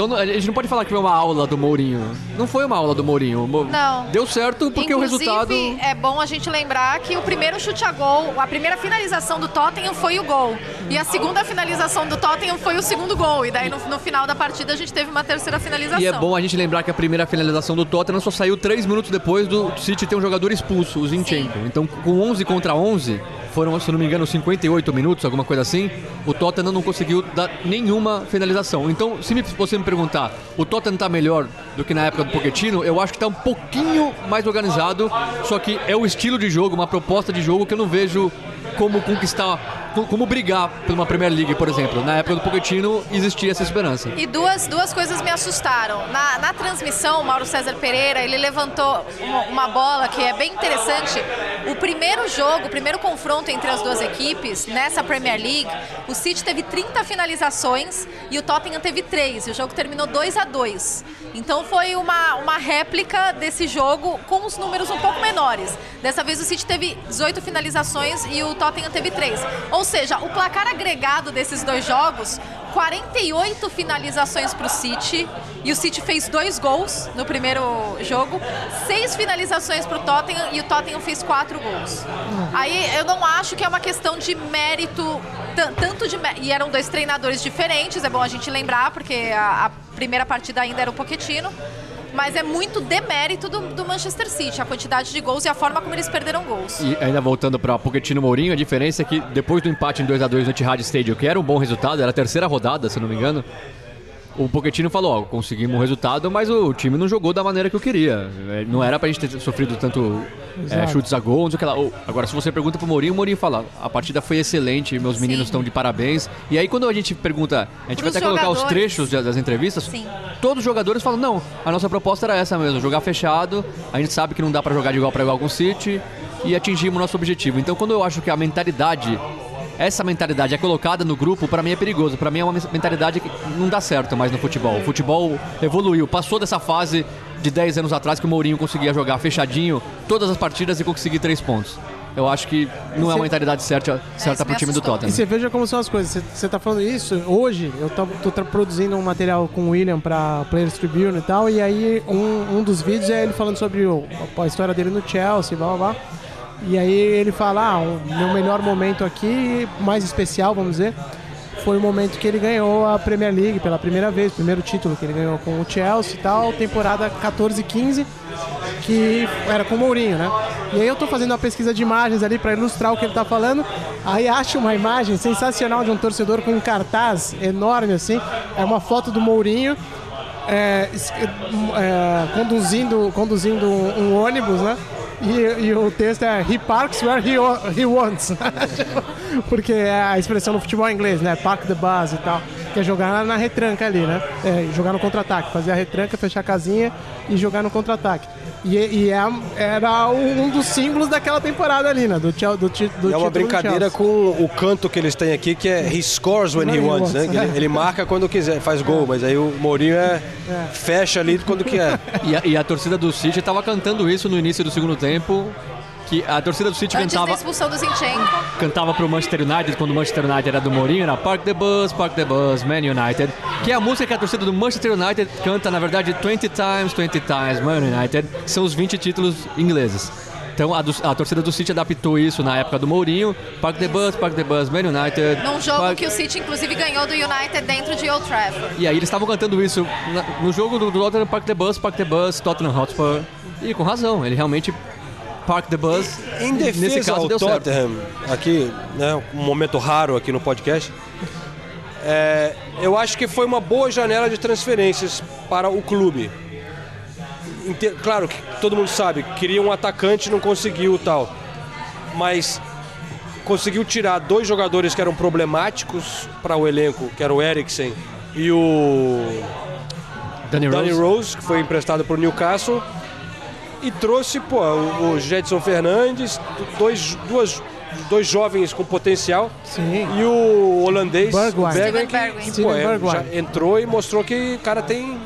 Então a gente não pode falar que foi uma aula do Mourinho. Não foi uma aula do Mourinho. Não. Deu certo porque Inclusive, o resultado. é bom a gente lembrar que o primeiro chute a gol, a primeira finalização do Tottenham foi o gol. E a segunda finalização do Tottenham foi o segundo gol. E daí no, no final da partida a gente teve uma terceira finalização. E é bom a gente lembrar que a primeira finalização do Tottenham só saiu 3 minutos depois do City ter um jogador expulso, o Zinchenko. Então, com 11 contra 11, foram, se não me engano, 58 minutos, alguma coisa assim, o Tottenham não conseguiu dar nenhuma finalização. Então, se você me perguntar, o Tottenham tá melhor do que na época do Pochettino, eu acho que tá um pouquinho mais organizado, só que é o estilo de jogo, uma proposta de jogo que eu não vejo como conquistar, co- como brigar por uma Premier League, por exemplo. Na época do Pochettino existia essa esperança. E duas, duas coisas me assustaram. Na, na transmissão, Mauro César Pereira, ele levantou uma, uma bola que é bem interessante. O primeiro jogo, o primeiro confronto entre as duas equipes, nessa Premier League, o City teve 30 finalizações e o Tottenham teve 3. E o jogo terminou 2 a 2 Então foi uma, uma réplica desse jogo com os números um pouco menores. Dessa vez o City teve 18 finalizações e o Tottenham teve 3. Ou seja, o placar agregado desses dois jogos 48 finalizações para o City e o City fez dois gols no primeiro jogo, seis finalizações para o Tottenham e o Tottenham fez quatro gols. Aí eu não acho que é uma questão de mérito, tan- tanto de e eram dois treinadores diferentes, é bom a gente lembrar porque a, a primeira partida ainda era o Pochettino. Mas é muito demérito do, do Manchester City, a quantidade de gols e a forma como eles perderam gols. E ainda voltando para Pochettino Mourinho, a diferença é que depois do empate em 2 a 2 no Etihad Stadium, que era um bom resultado, era a terceira rodada, se não me engano, o Pochettino falou, ó, conseguimos um resultado, mas o time não jogou da maneira que eu queria. É, Não era pra gente ter sofrido tanto é, chutes a gol, não sei o que lá. Ou- Agora, se você pergunta pro Mourinho, o Mourinho fala, a partida foi excelente, meus meninos estão de parabéns. E aí quando a gente pergunta, a gente Pros vai até colocar os jogadores. trechos de- das entrevistas, Sim. todos os jogadores falam, não, a nossa proposta era essa mesmo, jogar fechado, a gente sabe que não dá pra jogar de igual para igual com o City e atingimos o nosso objetivo. Então quando eu acho que a mentalidade, essa mentalidade é colocada no grupo, pra mim é perigoso. Pra mim é uma mentalidade que não dá certo mais no futebol. O futebol evoluiu, passou dessa fase de 10 anos atrás que o Mourinho conseguia jogar fechadinho todas as partidas e conseguir três pontos. Eu acho que não é uma mentalidade certa, certa isso pro me time do assustou. E Tottenham. você veja como são as coisas. Você- Você tá falando isso, hoje eu tô, tô tra- produzindo um material com o William pra Players Tribune e tal, e aí um, um dos vídeos é ele falando sobre o- a história dele no Chelsea, blá blá blá. E aí ele fala, ah, o meu melhor momento aqui, mais especial, vamos dizer, foi o momento que ele ganhou a Premier League pela primeira vez, primeiro título que ele ganhou com o Chelsea e tal, temporada 14-15, que era com o Mourinho, né? E aí eu tô fazendo uma pesquisa de imagens ali pra ilustrar o que ele tá falando, aí acho uma imagem sensacional de um torcedor com um cartaz enorme assim, é uma foto do Mourinho é, é, conduzindo, conduzindo um ônibus, né? E, e o texto é He parks where he, he wants. Porque é a expressão no futebol inglês, né? Park the bus e tal. Que é jogar na retranca ali, né? É, jogar no contra-ataque. Fazer a retranca, fechar a casinha e jogar no contra-ataque. E, e é- era um dos símbolos daquela temporada ali, né? Do, do, do E é uma do brincadeira com o canto que eles têm aqui, que é he scores when he When he wants, né? Ele, é. ele marca quando quiser, faz gol, mas aí o Mourinho é, fecha ali quando quer. E a, e a torcida do City tava cantando isso no início do segundo tempo. Que a torcida do City Antes da cantava, expulsão do Zinchenko. cantava pro Manchester United, quando o Manchester United era do Mourinho, era Park the Bus, Park the Bus, Man United. Que é a música que a torcida do Manchester United canta, na verdade, 20 times, 20 times, Man United, que são os 20 títulos ingleses. Então a, do- a torcida do City adaptou isso na época do Mourinho, Park the Bus, Park the Bus, Man United. Num jogo Park- que o City, inclusive, ganhou do United dentro de Old Trafford. E aí eles estavam cantando isso na- no jogo do, do Tottenham, Park the Bus, Park the Bus, Tottenham Hotspur. E com razão, ele realmente Park the Bus. Em nesse defesa caso ao. Tottenham, aqui, né, um momento raro aqui no podcast, é, eu acho que foi uma boa janela de transferências para o clube. claro que todo mundo sabe, queria um atacante, não conseguiu tal. Mas conseguiu tirar dois jogadores que eram problemáticos para o elenco, que era o Eriksen e o Danny Rose. Danny Rose, que foi emprestado para o Newcastle, e trouxe pô, o, o Jetson Fernandes, dois, duas, dois jovens com potencial, Sim. e o holandês Bergwijn. Que, pô, é, entrou e mostrou que o cara tem,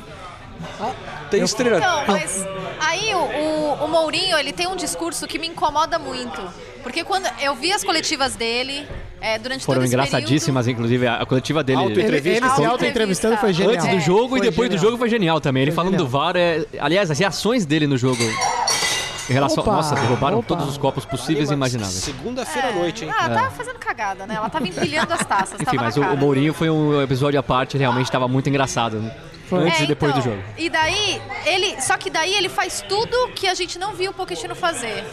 tem estrela. Então, mas aí o, o, o Mourinho, ele tem um discurso que me incomoda muito. Porque quando eu vi as coletivas dele, é, durante Foram todo esse engraçadíssimas, inclusive, a, a coletiva dele. Auto- Ele, ele se Auto-entrevista. auto-entrevistando foi genial. Antes do jogo É, e depois do genial. jogo foi genial também. Ele Foi falando do genial. VAR, é... aliás, as reações dele no jogo. Em relação. Opa, Nossa, derrubaram opa. todos os copos possíveis e imagináveis. Segunda-feira à noite, hein? Ah, ela tava fazendo cagada, né? Ela tava empilhando as taças. Enfim, mas o, cara. o Mourinho foi um episódio à parte, realmente estava muito engraçado. né? Foi. Antes É, e depois então, do jogo. E daí, ele. Só que daí ele faz tudo que a gente não viu o Pochettino fazer.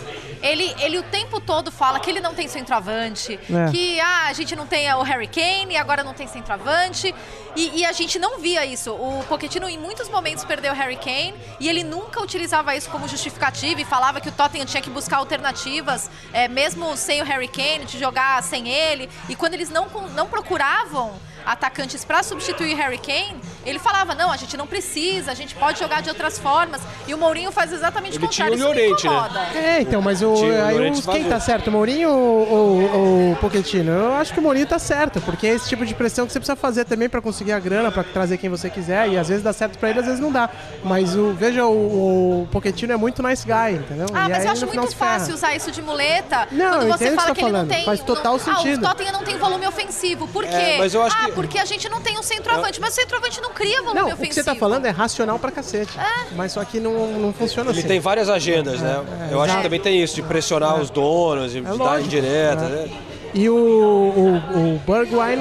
Ele, ele o tempo todo fala que ele não tem centroavante, É. que ah, a gente não tem o Harry Kane e agora não tem centroavante. E, e a gente não via isso. O Pochettino em muitos momentos perdeu o Harry Kane e ele nunca utilizava isso como justificativa e falava que o Tottenham tinha que buscar alternativas, é, mesmo sem o Harry Kane, de jogar sem ele. E quando eles não, não procuravam atacantes para substituir Harry Kane, ele falava: não, a gente não precisa, a gente pode jogar de outras formas. E o Mourinho faz exatamente Ele o contrário. tinha o Llorente, né? incomoda. É, então, mas o, Tinha o aí os- quem tá certo, o Mourinho ou, ou, ou o Pochettino? Eu acho que o Mourinho tá certo, porque é esse tipo de pressão que você precisa fazer também pra conseguir a grana, pra trazer quem você quiser, e às vezes dá certo pra ele, às vezes não dá. Mas o, veja, o, o Pochettino é muito nice guy, entendeu? Ah, E mas aí, eu acho muito fácil usar isso de muleta Não, quando eu você o que fala que tá ele não falando. tem. Faz total não, sentido. Ah, o Tottenham não tem volume ofensivo. Por quê? É, mas eu acho ah, que- porque a gente não tem um centroavante. Mas o centroavante não cria volume Não, o ofensivo. que você tá falando é racional pra cacete. Mas só que não, não funciona Ele assim. tem várias agendas, né? É, Eu acho que também tem isso, de pressionar os donos, de dar lógico. indireta, É. né? E o, o, o Bergwijn,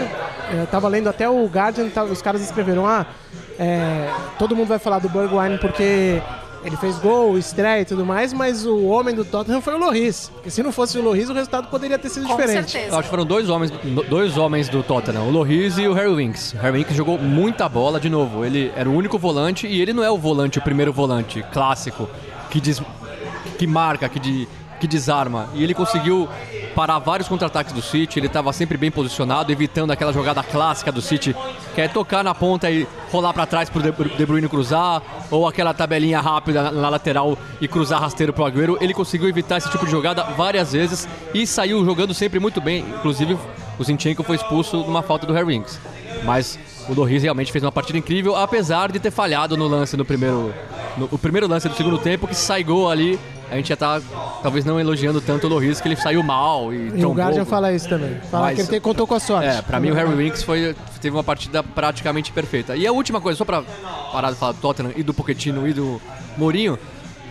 eu tava lendo até o Guardian, tá- os caras escreveram, ah, é, todo mundo vai falar do Bergwijn porque ele fez gol, estreia e tudo mais, mas o homem do Tottenham foi o Loris. Porque se não fosse o Loris, o resultado poderia ter sido Com diferente. certeza. Eu acho que foram dois homens, dois homens do Tottenham, o Loris e o Harry Winks. O Harry Winks jogou muita bola de novo. Ele era o único volante e ele não é o volante, o primeiro volante clássico que diz, que marca, que, de, que desarma. E ele conseguiu parar vários contra-ataques do City. Ele estava sempre bem posicionado, evitando aquela jogada clássica do City, que é tocar na ponta e rolar para trás pro De De Bruyne cruzar, ou aquela tabelinha rápida na, lateral e cruzar rasteiro pro Agüero. Ele conseguiu evitar esse tipo de jogada várias vezes e saiu jogando sempre muito bem. Inclusive, o Zinchenko foi expulso numa falta do Harry Winks. Mas o Loris realmente fez uma partida incrível, apesar de ter falhado no lance no primeiro. No, o primeiro lance do segundo tempo, que sai gol ali. A gente já tá talvez não elogiando tanto o Loris, que ele saiu mal e, E o. Guardian fala isso também. Fala Mas- que ele te- contou com a sorte. É, pra mim o Harry Winks foi, teve uma partida praticamente perfeita. E a última coisa, só pra parar de falar do Tottenham e do Pochettino e do Mourinho,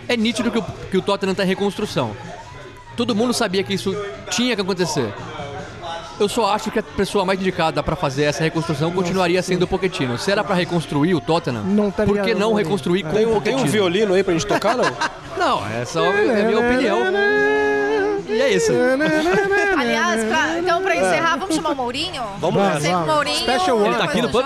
é nítido que o, que o Tottenham tá em reconstrução. Todo mundo sabia que isso tinha que acontecer. Eu só acho que a pessoa mais indicada pra fazer essa reconstrução continuaria sendo o Pochettino. Se era pra reconstruir o Tottenham, Não estaria por que não reconstruir com Tem o um, tem um Pochettino? violino aí pra gente tocar, não? Não, essa é a minha opinião. E é isso. Aliás, pra- então pra encerrar, vamos chamar o Mourinho? Vamos o vamos. Mourinho. Special one. Ele tá aqui no pub?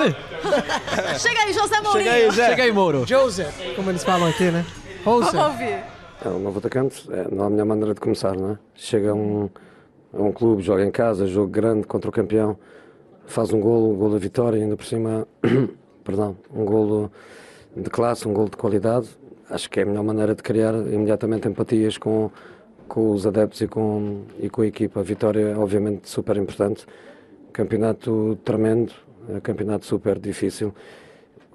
Chega aí, José Mourinho. Chega aí, Zé. Chega aí, Moro. Joseph, como eles falam aqui, né? Vamos ouvir. É, o novo atacante é, não há a melhor maneira de começar, não é? Chega um, a um clube, joga em casa, jogo grande contra o campeão, faz um golo, um golo da vitória, ainda por cima, perdão, um golo de classe, um golo de qualidade. Acho que é a melhor maneira de criar imediatamente empatias com, com os adeptos e com, e com a equipa. A vitória é obviamente super importante, campeonato tremendo, é, campeonato super difícil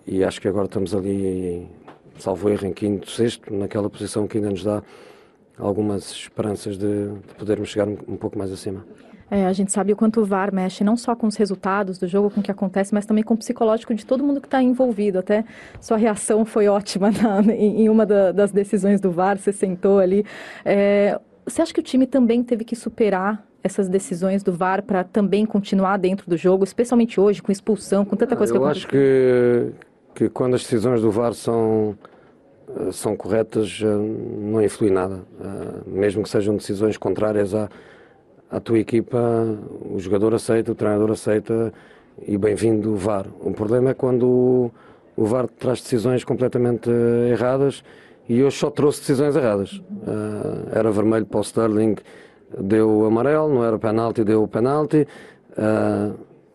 e acho que agora estamos ali, salvo erro, em quinto, sexto, naquela posição que ainda nos dá algumas esperanças de, de podermos chegar um, um pouco mais acima. É, a gente sabe o quanto o VAR mexe não só com os resultados do jogo, com o que acontece, mas também com o psicológico de todo mundo que está envolvido. Até sua reação foi ótima na- em, em uma da- das decisões do VAR, você sentou ali. É, você acha que o time também teve que superar essas decisões do VAR para também continuar dentro do jogo, especialmente hoje, com expulsão, com tanta coisa Eu que acho aconteceu? que, que quando as decisões do VAR são, são corretas, eh, não influi nada. Eh, Mesmo que sejam decisões contrárias à, à tua equipa, o jogador aceita, o treinador aceita e bem-vindo o VAR. O problema é quando o, o VAR traz decisões completamente eh, erradas e hoje só trouxe decisões erradas. Era vermelho para o Sterling, deu amarelo, não era penalti, deu penalti.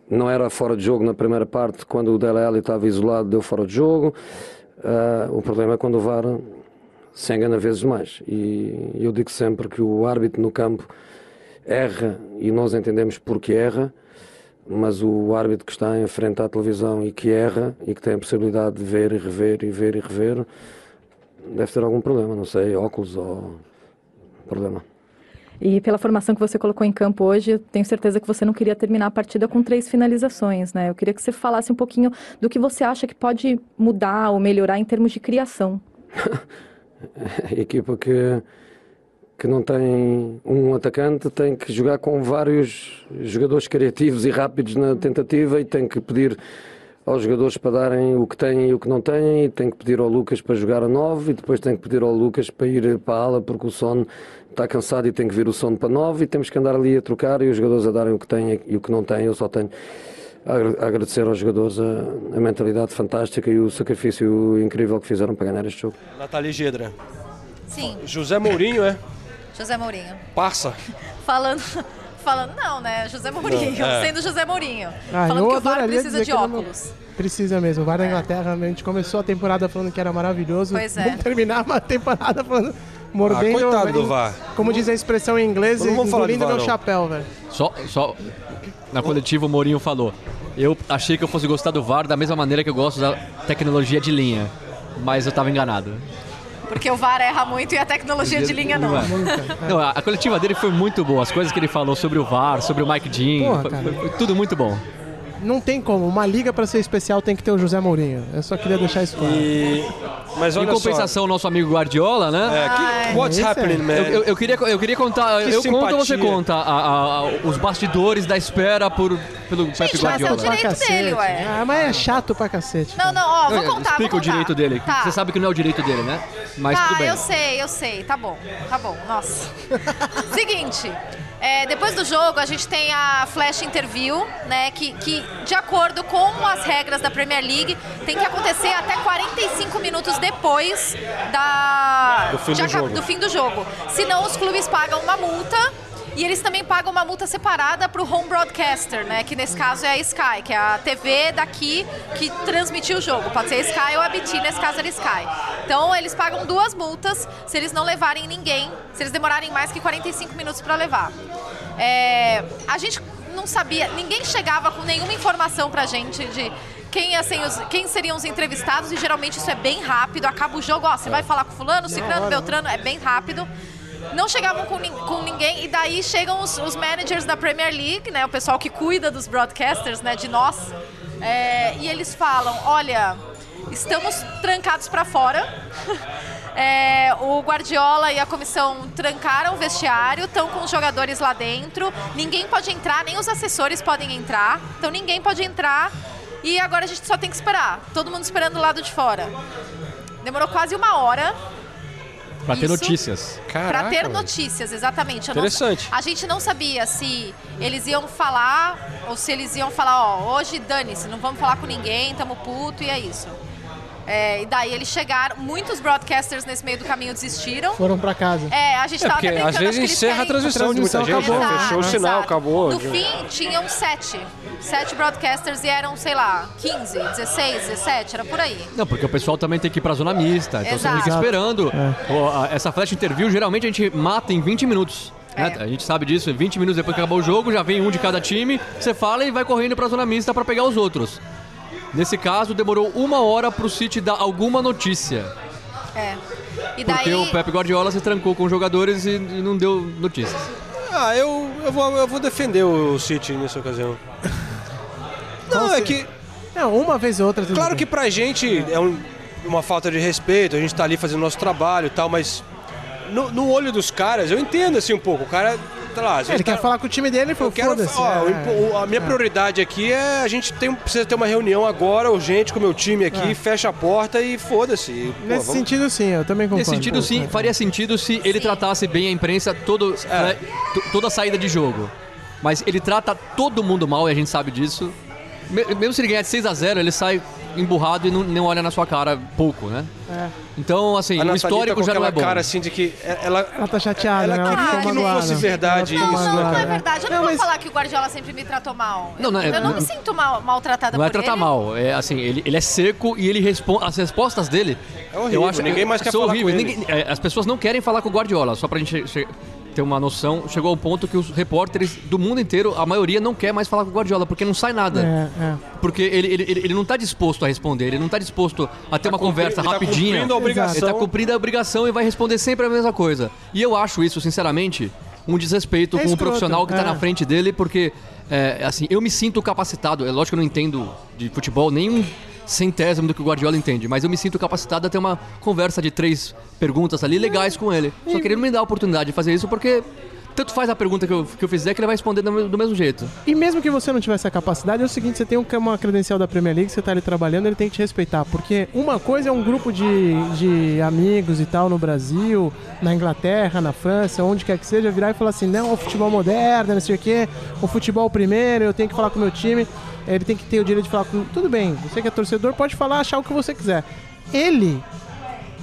Não era fora de jogo na primeira parte, quando o Dele Alli estava isolado, deu fora de jogo. Ah, o problema é quando o VAR se engana vezes mais. E eu digo sempre que o árbitro no campo erra e nós entendemos porque erra, mas o árbitro que está em frente à televisão e que erra e que tem a possibilidade de ver e rever e ver e rever, deve ter algum problema, não sei, óculos ou problema. E pela formação que você colocou em campo hoje, tenho certeza que você não queria terminar a partida com três finalizações, né? Eu queria que você falasse um pouquinho do que você acha que pode mudar ou melhorar em termos de criação. Equipa que, que não tem um atacante tem que jogar com vários jogadores criativos e rápidos na tentativa e tem que pedir aos jogadores para darem o que têm e o que não têm, e tem que pedir ao Lucas para jogar a 9 e depois tem que pedir ao Lucas para ir para a ala porque o sono está cansado e tem que vir o sono para 9 e temos que andar ali a trocar e os jogadores a darem o que têm e o que não têm. Eu só tenho a agra- a agradecer aos jogadores a, a mentalidade fantástica e o sacrifício incrível que fizeram para ganhar este jogo. Nathalie Gedra. Sim, José Mourinho, é? José Mourinho. Parça. Falando. Falando, não, né? José Mourinho, Não, é. sendo José Mourinho. Ah, falando que o VAR precisa de ele não- óculos. Precisa mesmo. O VAR da Inglaterra, a gente começou a temporada falando que era maravilhoso. Pois é. Vamos terminar uma temporada falando. Mordendo. Ah, coitado do VAR. Como diz a expressão em inglês, engolindo meu chapéu, velho. Só, só na coletiva o Mourinho falou. Eu achei que eu fosse gostar do VAR da mesma maneira que eu gosto da tecnologia de linha. Mas eu tava enganado. Porque o VAR erra muito e a tecnologia de linha não. é. Não, a, a coletiva dele foi muito boa. As coisas que ele falou sobre o VAR, sobre o Mike Jean, Porra, foi- foi tudo muito bom. Não tem como. Uma liga pra ser especial tem que ter o José Mourinho. Eu só queria deixar isso claro. E... Mas Em olha compensação, o nosso amigo Guardiola, né? só. É, que- what's é- happening, man? Eu, eu- eu queria, eu queria contar. Que eu conto ou você simpatia. conta a- a- a- os bastidores da espera por, pelo Pepe mas é o Guardiola? direito dele, ué. Ah, mas é chato pra cacete. Não, não, ó, vou contar, Explica vou o contar. direito dele. Tá. Você sabe que não é o direito dele, né? Mas tá, tudo bem. eu sei, eu sei. Tá bom, tá bom. Nossa. Seguinte, é, depois do jogo a gente tem a flash interview, né? Que, que, de acordo com as regras da Premier League, tem que acontecer até 45 minutos depois da, Do fim do jogo. do fim do jogo. Senão os clubes pagam uma multa. E eles também pagam uma multa separada para o home broadcaster, né? Que nesse caso é a Sky, que é a TV daqui que transmitiu o jogo. Pode ser a Sky ou a BT, nesse caso era Sky. Então eles pagam duas multas se eles não levarem ninguém, se eles demorarem mais que 45 minutos para levar. É, a gente não sabia, ninguém chegava com nenhuma informação pra gente de quem, ser os- quem seriam os entrevistados e geralmente isso é bem rápido. Acaba o jogo, ó, você vai falar com fulano, ciclano, beltrano, é bem rápido. Não chegavam com, com ninguém e daí chegam os, os managers da Premier League, né, o pessoal que cuida dos broadcasters, né, de nós, é, e eles falam, olha, estamos trancados pra fora. É, o Guardiola e a comissão trancaram o vestiário, estão com os jogadores lá dentro. Ninguém pode entrar, nem os assessores podem entrar. Então ninguém pode entrar. E agora a gente só tem que esperar. Todo mundo esperando do lado de fora. Demorou quase uma hora Pra ter isso. notícias. para Caraca, ter velho. notícias, exatamente. Eu não- Interessante. a gente não sabia se eles iam falar ou se eles iam falar, ó, hoje dane-se, não vamos falar com ninguém, tamo puto e é isso. É, e daí eles chegaram, muitos broadcasters nesse meio do caminho desistiram. Foram pra casa. É, a gente É, tava porque até brincando às vezes que eles encerra a querem- transmissão de muita gente, né? acabou. Fechou o sinal, exato. acabou. No fim, tinham sete. Sete broadcasters e eram, sei lá, 15, 16, 17, era por aí. Não, porque o pessoal também tem que ir pra zona mista. Então você Exato. fica esperando. Ó, a- essa flash interview, geralmente a gente mata em 20 minutos. né? É. A gente sabe disso, 20 minutos depois que acabou o jogo, já vem um de cada time, você fala e vai correndo pra zona mista pra pegar os outros. Nesse caso, demorou uma hora pro City dar alguma notícia. É. E Porque daí. o Pepe Guardiola se trancou com os jogadores e, não deu notícias. Ah, eu, eu, vou, eu vou defender o City nessa ocasião. Não, é que. Não, uma vez ou outra. Claro bem. que pra gente é um- uma falta de respeito, a gente tá ali fazendo nosso trabalho e tal, mas no, no olho dos caras, eu entendo assim um pouco. O cara, sei lá, às É, Ele quer tá- falar com o time dele e Eu falou, quero, foda-se. é, a minha prioridade aqui é a gente tem, precisa ter uma reunião agora, urgente, com o meu time aqui, fecha a porta e foda-se. Nesse vamos- sentido, sim, eu também concordo. Nesse sentido, sim, faria sentido se ele tratasse bem a imprensa todo, né, to- toda a saída de jogo. Mas ele trata todo mundo mal e a gente sabe disso. Me- Mesmo se ele ganhar de 6 a 0 ele sai emburrado e não, não olha na sua cara pouco, né? É. Então, assim, A o histórico tá com já não é bom. cara assim de que ela, Ela tá chateada, ela né? queria que não fosse verdade isso, né, Não, não magoada, é verdade. Eu não, Não, vou mas- falar que o Guardiola sempre me tratou mal. Não, não, eu é- não não- me sinto mal, maltratada Não é por tratar ele. mal, é assim, ele, ele é seco e ele responde. As respostas dele. É horrível, ninguém mais quer falar com horríveis. ele. Ninguém- é, as pessoas não querem falar com o Guardiola, só pra gente ter uma noção. Chegou ao ponto que os repórteres do mundo inteiro, a maioria não quer mais falar com o Guardiola, porque não sai nada. É, é. Porque ele, ele, ele, ele não tá disposto a responder, ele não tá disposto a ter uma cumpri- conversa ele tá rapidinha. cumprindo a obrigação. Ele tá cumprindo a obrigação e vai responder sempre a mesma coisa. E eu acho isso, sinceramente, um desrespeito É com o escroto, profissional que tá é. na frente dele, porque, é, assim, eu me sinto capacitado. É lógico que eu não entendo de futebol nenhum centésimo do que o Guardiola entende, mas eu me sinto capacitado a ter uma conversa de três perguntas ali legais com ele. Só que ele não me dá a oportunidade de fazer isso porque tanto faz a pergunta que eu, que eu fizer que ele vai responder do, do mesmo jeito. E mesmo que você não tivesse a capacidade, é o seguinte, você tem um- uma credencial da Premier League, você tá ali trabalhando, ele tem que te respeitar. Porque uma coisa é um grupo de, de amigos e tal no Brasil, na Inglaterra, na França, onde quer que seja, virar e falar assim, não, o futebol moderno, não sei o quê, o futebol primeiro, eu tenho que falar com o meu time, ele tem que ter o direito de falar com... Tudo bem, você que é torcedor pode falar, achar o que você quiser. Ele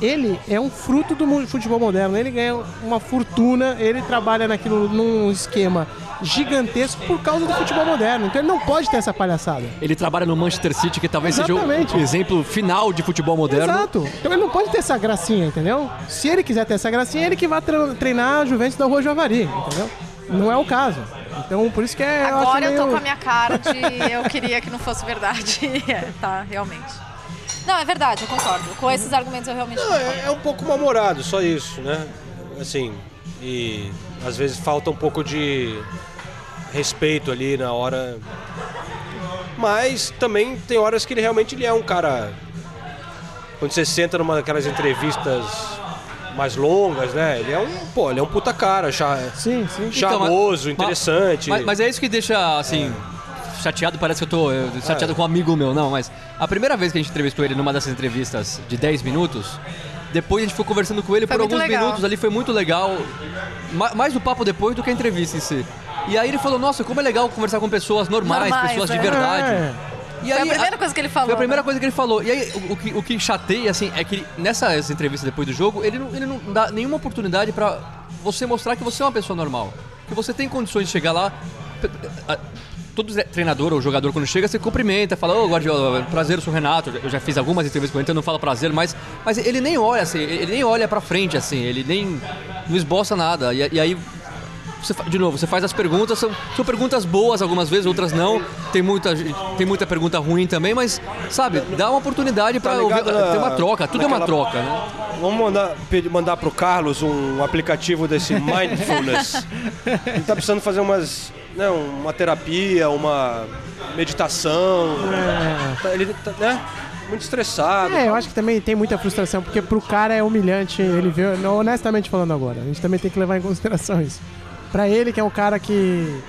ele é um fruto do futebol moderno. Ele ganha uma fortuna, ele trabalha naquilo num esquema gigantesco por causa do futebol moderno. Então ele não pode ter essa palhaçada. Ele trabalha no Manchester City, que talvez Exatamente. seja o exemplo final de futebol moderno. Exato. Então ele não pode ter essa gracinha, entendeu? Se ele quiser ter essa gracinha, ele que vai tre- treinar a Juventus da Rua Javari, entendeu? Não é o caso. Então por isso que é. Agora acho eu tô meio- com a minha cara de eu queria que não fosse verdade. É, tá, realmente. Não, é verdade, eu concordo. Com esses argumentos eu realmente Não, concordo. é, é um pouco mal-humorado, só isso, né? Assim, e às vezes falta um pouco de respeito ali na hora. Mas também tem horas que ele realmente ele é um cara. Quando você senta numa daquelas entrevistas mais longas, né? Ele é um, pô, ele é um puta cara, cha- Sim, sim. charmoso, Então, mas- interessante. Mas, mas é isso que deixa, assim, chateado, parece que eu tô eu, chateado com um amigo meu. Não, mas a primeira vez que a gente entrevistou ele numa dessas entrevistas de 10 minutos, depois a gente foi conversando com ele Foi por alguns legal. minutos ali, foi muito legal. Ma- Mais o papo depois do que a entrevista em si. E aí ele falou, nossa, como é legal conversar com pessoas normais, Normais, pessoas de é. verdade. E Foi a aí, primeira coisa que ele falou. Foi a primeira né? coisa que ele falou. E aí, o, o que, o que chateia, assim, é que nessas entrevistas depois do jogo, ele não, ele não dá nenhuma oportunidade pra você mostrar que você é uma pessoa normal. Que você tem condições de chegar lá. a- Todo treinador ou jogador, quando chega, você cumprimenta, fala, ô Guardiola, prazer, eu sou o Renato. Eu já fiz algumas entrevistas com ele, então não fala prazer, mas, mas ele nem olha assim, ele nem olha pra frente, assim, ele nem não esboça nada. E, e aí você de novo, você faz as perguntas, são, são perguntas boas algumas vezes, outras não. Tem muita, tem muita pergunta ruim também, mas, sabe, dá uma oportunidade pra Tá ouvir, na- uma troca, tudo é uma naquela- troca, né? Vamos mandar, mandar pro Carlos um aplicativo desse Mindfulness. Ele tá precisando fazer umas. Né, uma terapia, uma meditação. Tá- Ele tá, né? Muito estressado. É, eu acho que também tem muita frustração, porque pro cara é humilhante ele ver, não, honestamente falando agora, a gente também tem que levar em consideração isso. Pra ele, que é um cara que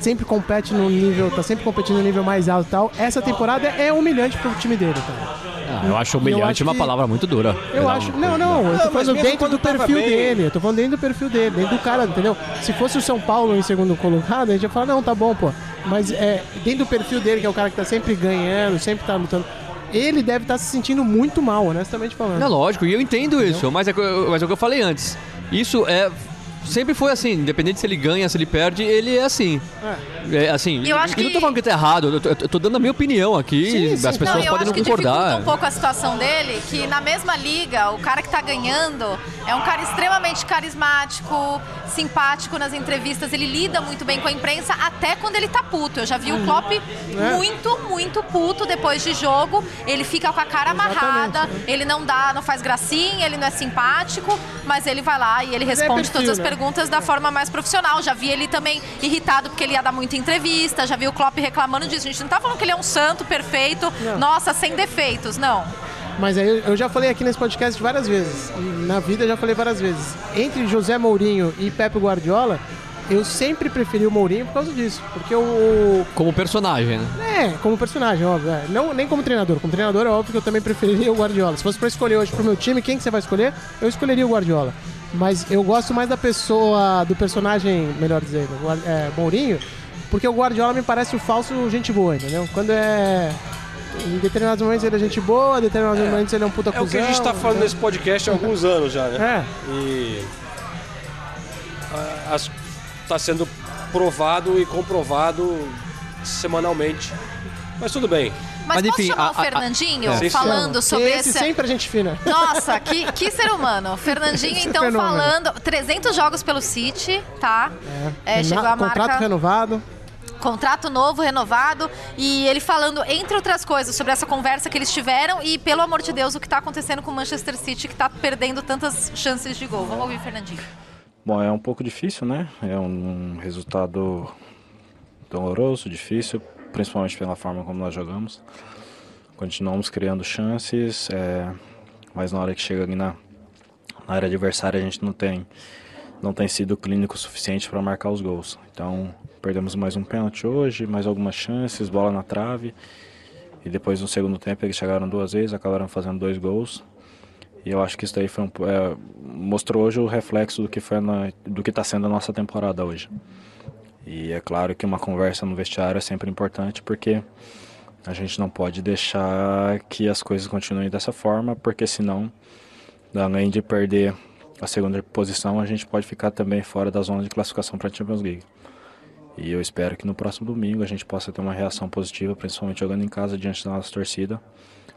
sempre compete no nível, tá sempre competindo no nível mais alto e tal, essa temporada é humilhante pro time dele, cara. Ah, eu acho Eu humilhante acho uma que- palavra muito dura. Eu Não, acho. Não, não, eu tô Não, falando dentro quando do perfil bem- dele. Eu tô falando dentro do perfil dele, dentro do cara, entendeu? Se fosse o São Paulo em segundo colocado, a gente ia falar, não, tá bom, pô. Mas é, dentro do perfil dele, que é o cara que tá sempre ganhando, sempre tá lutando, ele deve estar se sentindo muito mal, honestamente falando. É lógico, e eu entendo isso, mas é, eu- mas é o que eu falei antes. Isso é. Sempre foi assim, independente se ele ganha, se ele perde, ele é assim. É, assim, Eu acho e não que- tô falando que tá errado, eu tô, eu tô dando a minha opinião aqui, Sim, sim. as pessoas não, eu podem acho não que concordar. dificulta um pouco a situação dele, que na mesma liga, o cara que tá ganhando é um cara extremamente carismático, simpático nas entrevistas, ele lida muito bem com a imprensa, até quando ele tá puto. Eu já vi o Klopp É. muito, muito puto depois de jogo, ele fica com a cara amarrada, ele não dá, não faz gracinha, ele não é simpático, mas ele vai lá e ele Mas é responde perfil, todas as né? Perguntas da forma mais profissional. Já vi ele também irritado porque ele ia dar muita entrevista, já vi o Klopp reclamando disso. A gente não tá falando que ele é um santo perfeito, nossa, sem defeitos, não. Mas aí eu- já falei aqui nesse podcast várias vezes. Na vida eu já falei várias vezes. Entre José Mourinho e Pepe Guardiola, eu sempre preferi o Mourinho por causa disso. Porque o. Como personagem, né? É, como personagem, óbvio. é. Não, nem como treinador. Como treinador é óbvio que eu também preferiria o Guardiola. Se fosse pra escolher hoje pro meu time, quem que você vai escolher? Eu escolheria o Guardiola. Mas eu gosto mais da pessoa, do personagem, melhor dizendo, é, Mourinho, porque o Guardiola me parece o falso gente boa, entendeu? Quando é. Em determinados momentos ele é gente boa, em determinados momentos ele é um puta É o que a gente tá falando né? nesse podcast há alguns anos já, né? É. E. as- tá sendo provado e comprovado semanalmente. Mas tudo bem. Mas, Mas, posso enfim, chamar a- o a- Fernandinho a- Sim, falando sobre esse esse... sempre a gente fina. Nossa, que, que ser humano. Fernandinho, então, fenômeno. falando... 300 jogos pelo City, tá? É, chegou a Contrato marca... renovado. Contrato novo, renovado. E ele falando, entre outras coisas, sobre essa conversa que eles tiveram e, pelo amor de Deus, o que tá acontecendo com o Manchester City, que tá perdendo tantas chances de gol. Vamos ouvir Fernandinho. Bom, é um pouco difícil, né? É um resultado doloroso, difícil, principalmente pela forma como nós jogamos. Continuamos criando chances, é, mas na hora que chega ali na, na área adversária a gente não tem, não tem sido clínico o suficiente para marcar os gols. Então perdemos mais um pênalti hoje, mais algumas chances, bola na trave. E depois no segundo tempo eles chegaram duas vezes, acabaram fazendo dois gols. E eu acho que isso daí foi um, é, mostrou hoje o reflexo do que foi do que está sendo a nossa temporada hoje. E é claro que uma conversa no vestiário é sempre importante porque a gente não pode deixar que as coisas continuem dessa forma, porque senão, além de perder a segunda posição, a gente pode ficar também fora da zona de classificação para a Champions League. E eu espero que no próximo domingo a gente possa ter uma reação positiva, principalmente jogando em casa diante da nossa torcida,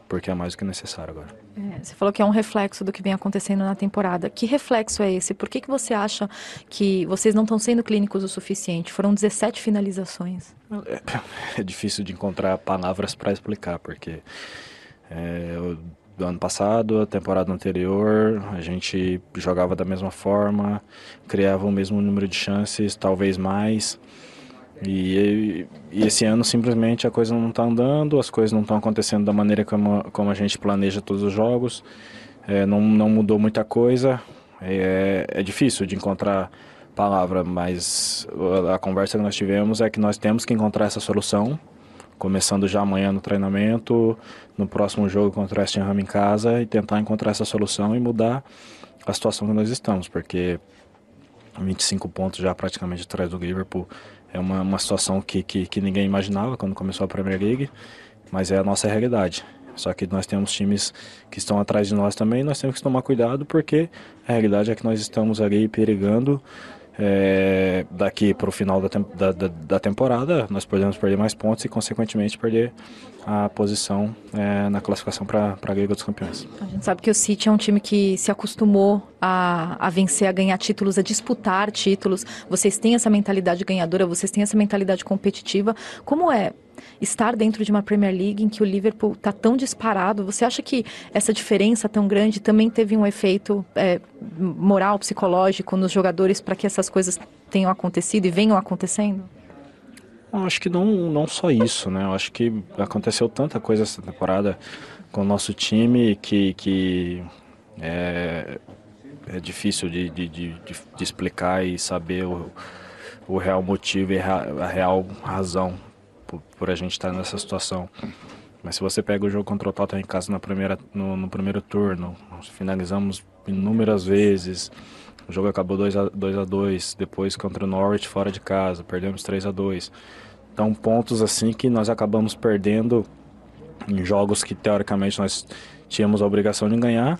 porque é mais do que necessário agora. É, Você falou que é um reflexo do que vem acontecendo na temporada. Que reflexo é esse? Por que, que você acha que vocês não estão sendo clínicos o suficiente? Foram 17 finalizações. é difícil de encontrar palavras para explicar, porque é, do ano passado, a temporada anterior, a gente jogava da mesma forma, criava o mesmo número de chances, talvez mais. E, e esse ano simplesmente a coisa não está andando, as coisas não estão acontecendo da maneira como, como a gente planeja todos os jogos, é, não, não mudou muita coisa. É, é difícil de encontrar palavra, mas a, conversa que nós tivemos é que nós temos que encontrar essa solução, começando já amanhã no treinamento, no próximo jogo contra o West Ham em casa e tentar encontrar essa solução e mudar a situação que nós estamos, porque 25 pontos já praticamente atrás do Liverpool é uma, uma situação que, que, que ninguém imaginava quando começou a Premier League, mas é a nossa realidade. Só que nós temos times que estão atrás de nós também, nós temos que tomar cuidado porque a realidade é que nós estamos ali perigando é, daqui para o final da, da, da, da temporada, nós podemos perder mais pontos e, consequentemente, perder a posição é, na classificação para a Liga dos Campeões. A gente sabe que o City é um time que se acostumou a, a vencer, a ganhar títulos, a disputar títulos. Vocês têm essa mentalidade ganhadora, vocês têm essa mentalidade competitiva. Como é estar dentro de uma Premier League em que o Liverpool está tão disparado? Você acha que essa diferença tão grande também teve um efeito é, moral, psicológico nos jogadores para que essas coisas tenham acontecido e venham acontecendo? Eu acho que não, não só isso, né? Eu acho que aconteceu tanta coisa essa temporada com o nosso time que, que é, é difícil de, de, de, de- explicar e saber o, o real motivo e a real razão por, por a gente estar nessa situação. Mas se você pega o jogo contra o Tottenham em casa na primeira, no, no primeiro turno, finalizamos inúmeras vezes. O jogo acabou 2 a 2 a 2 depois contra o Norwich fora de casa, perdemos 3 a 2 Então, pontos assim que nós acabamos perdendo em jogos que teoricamente nós tínhamos a obrigação de ganhar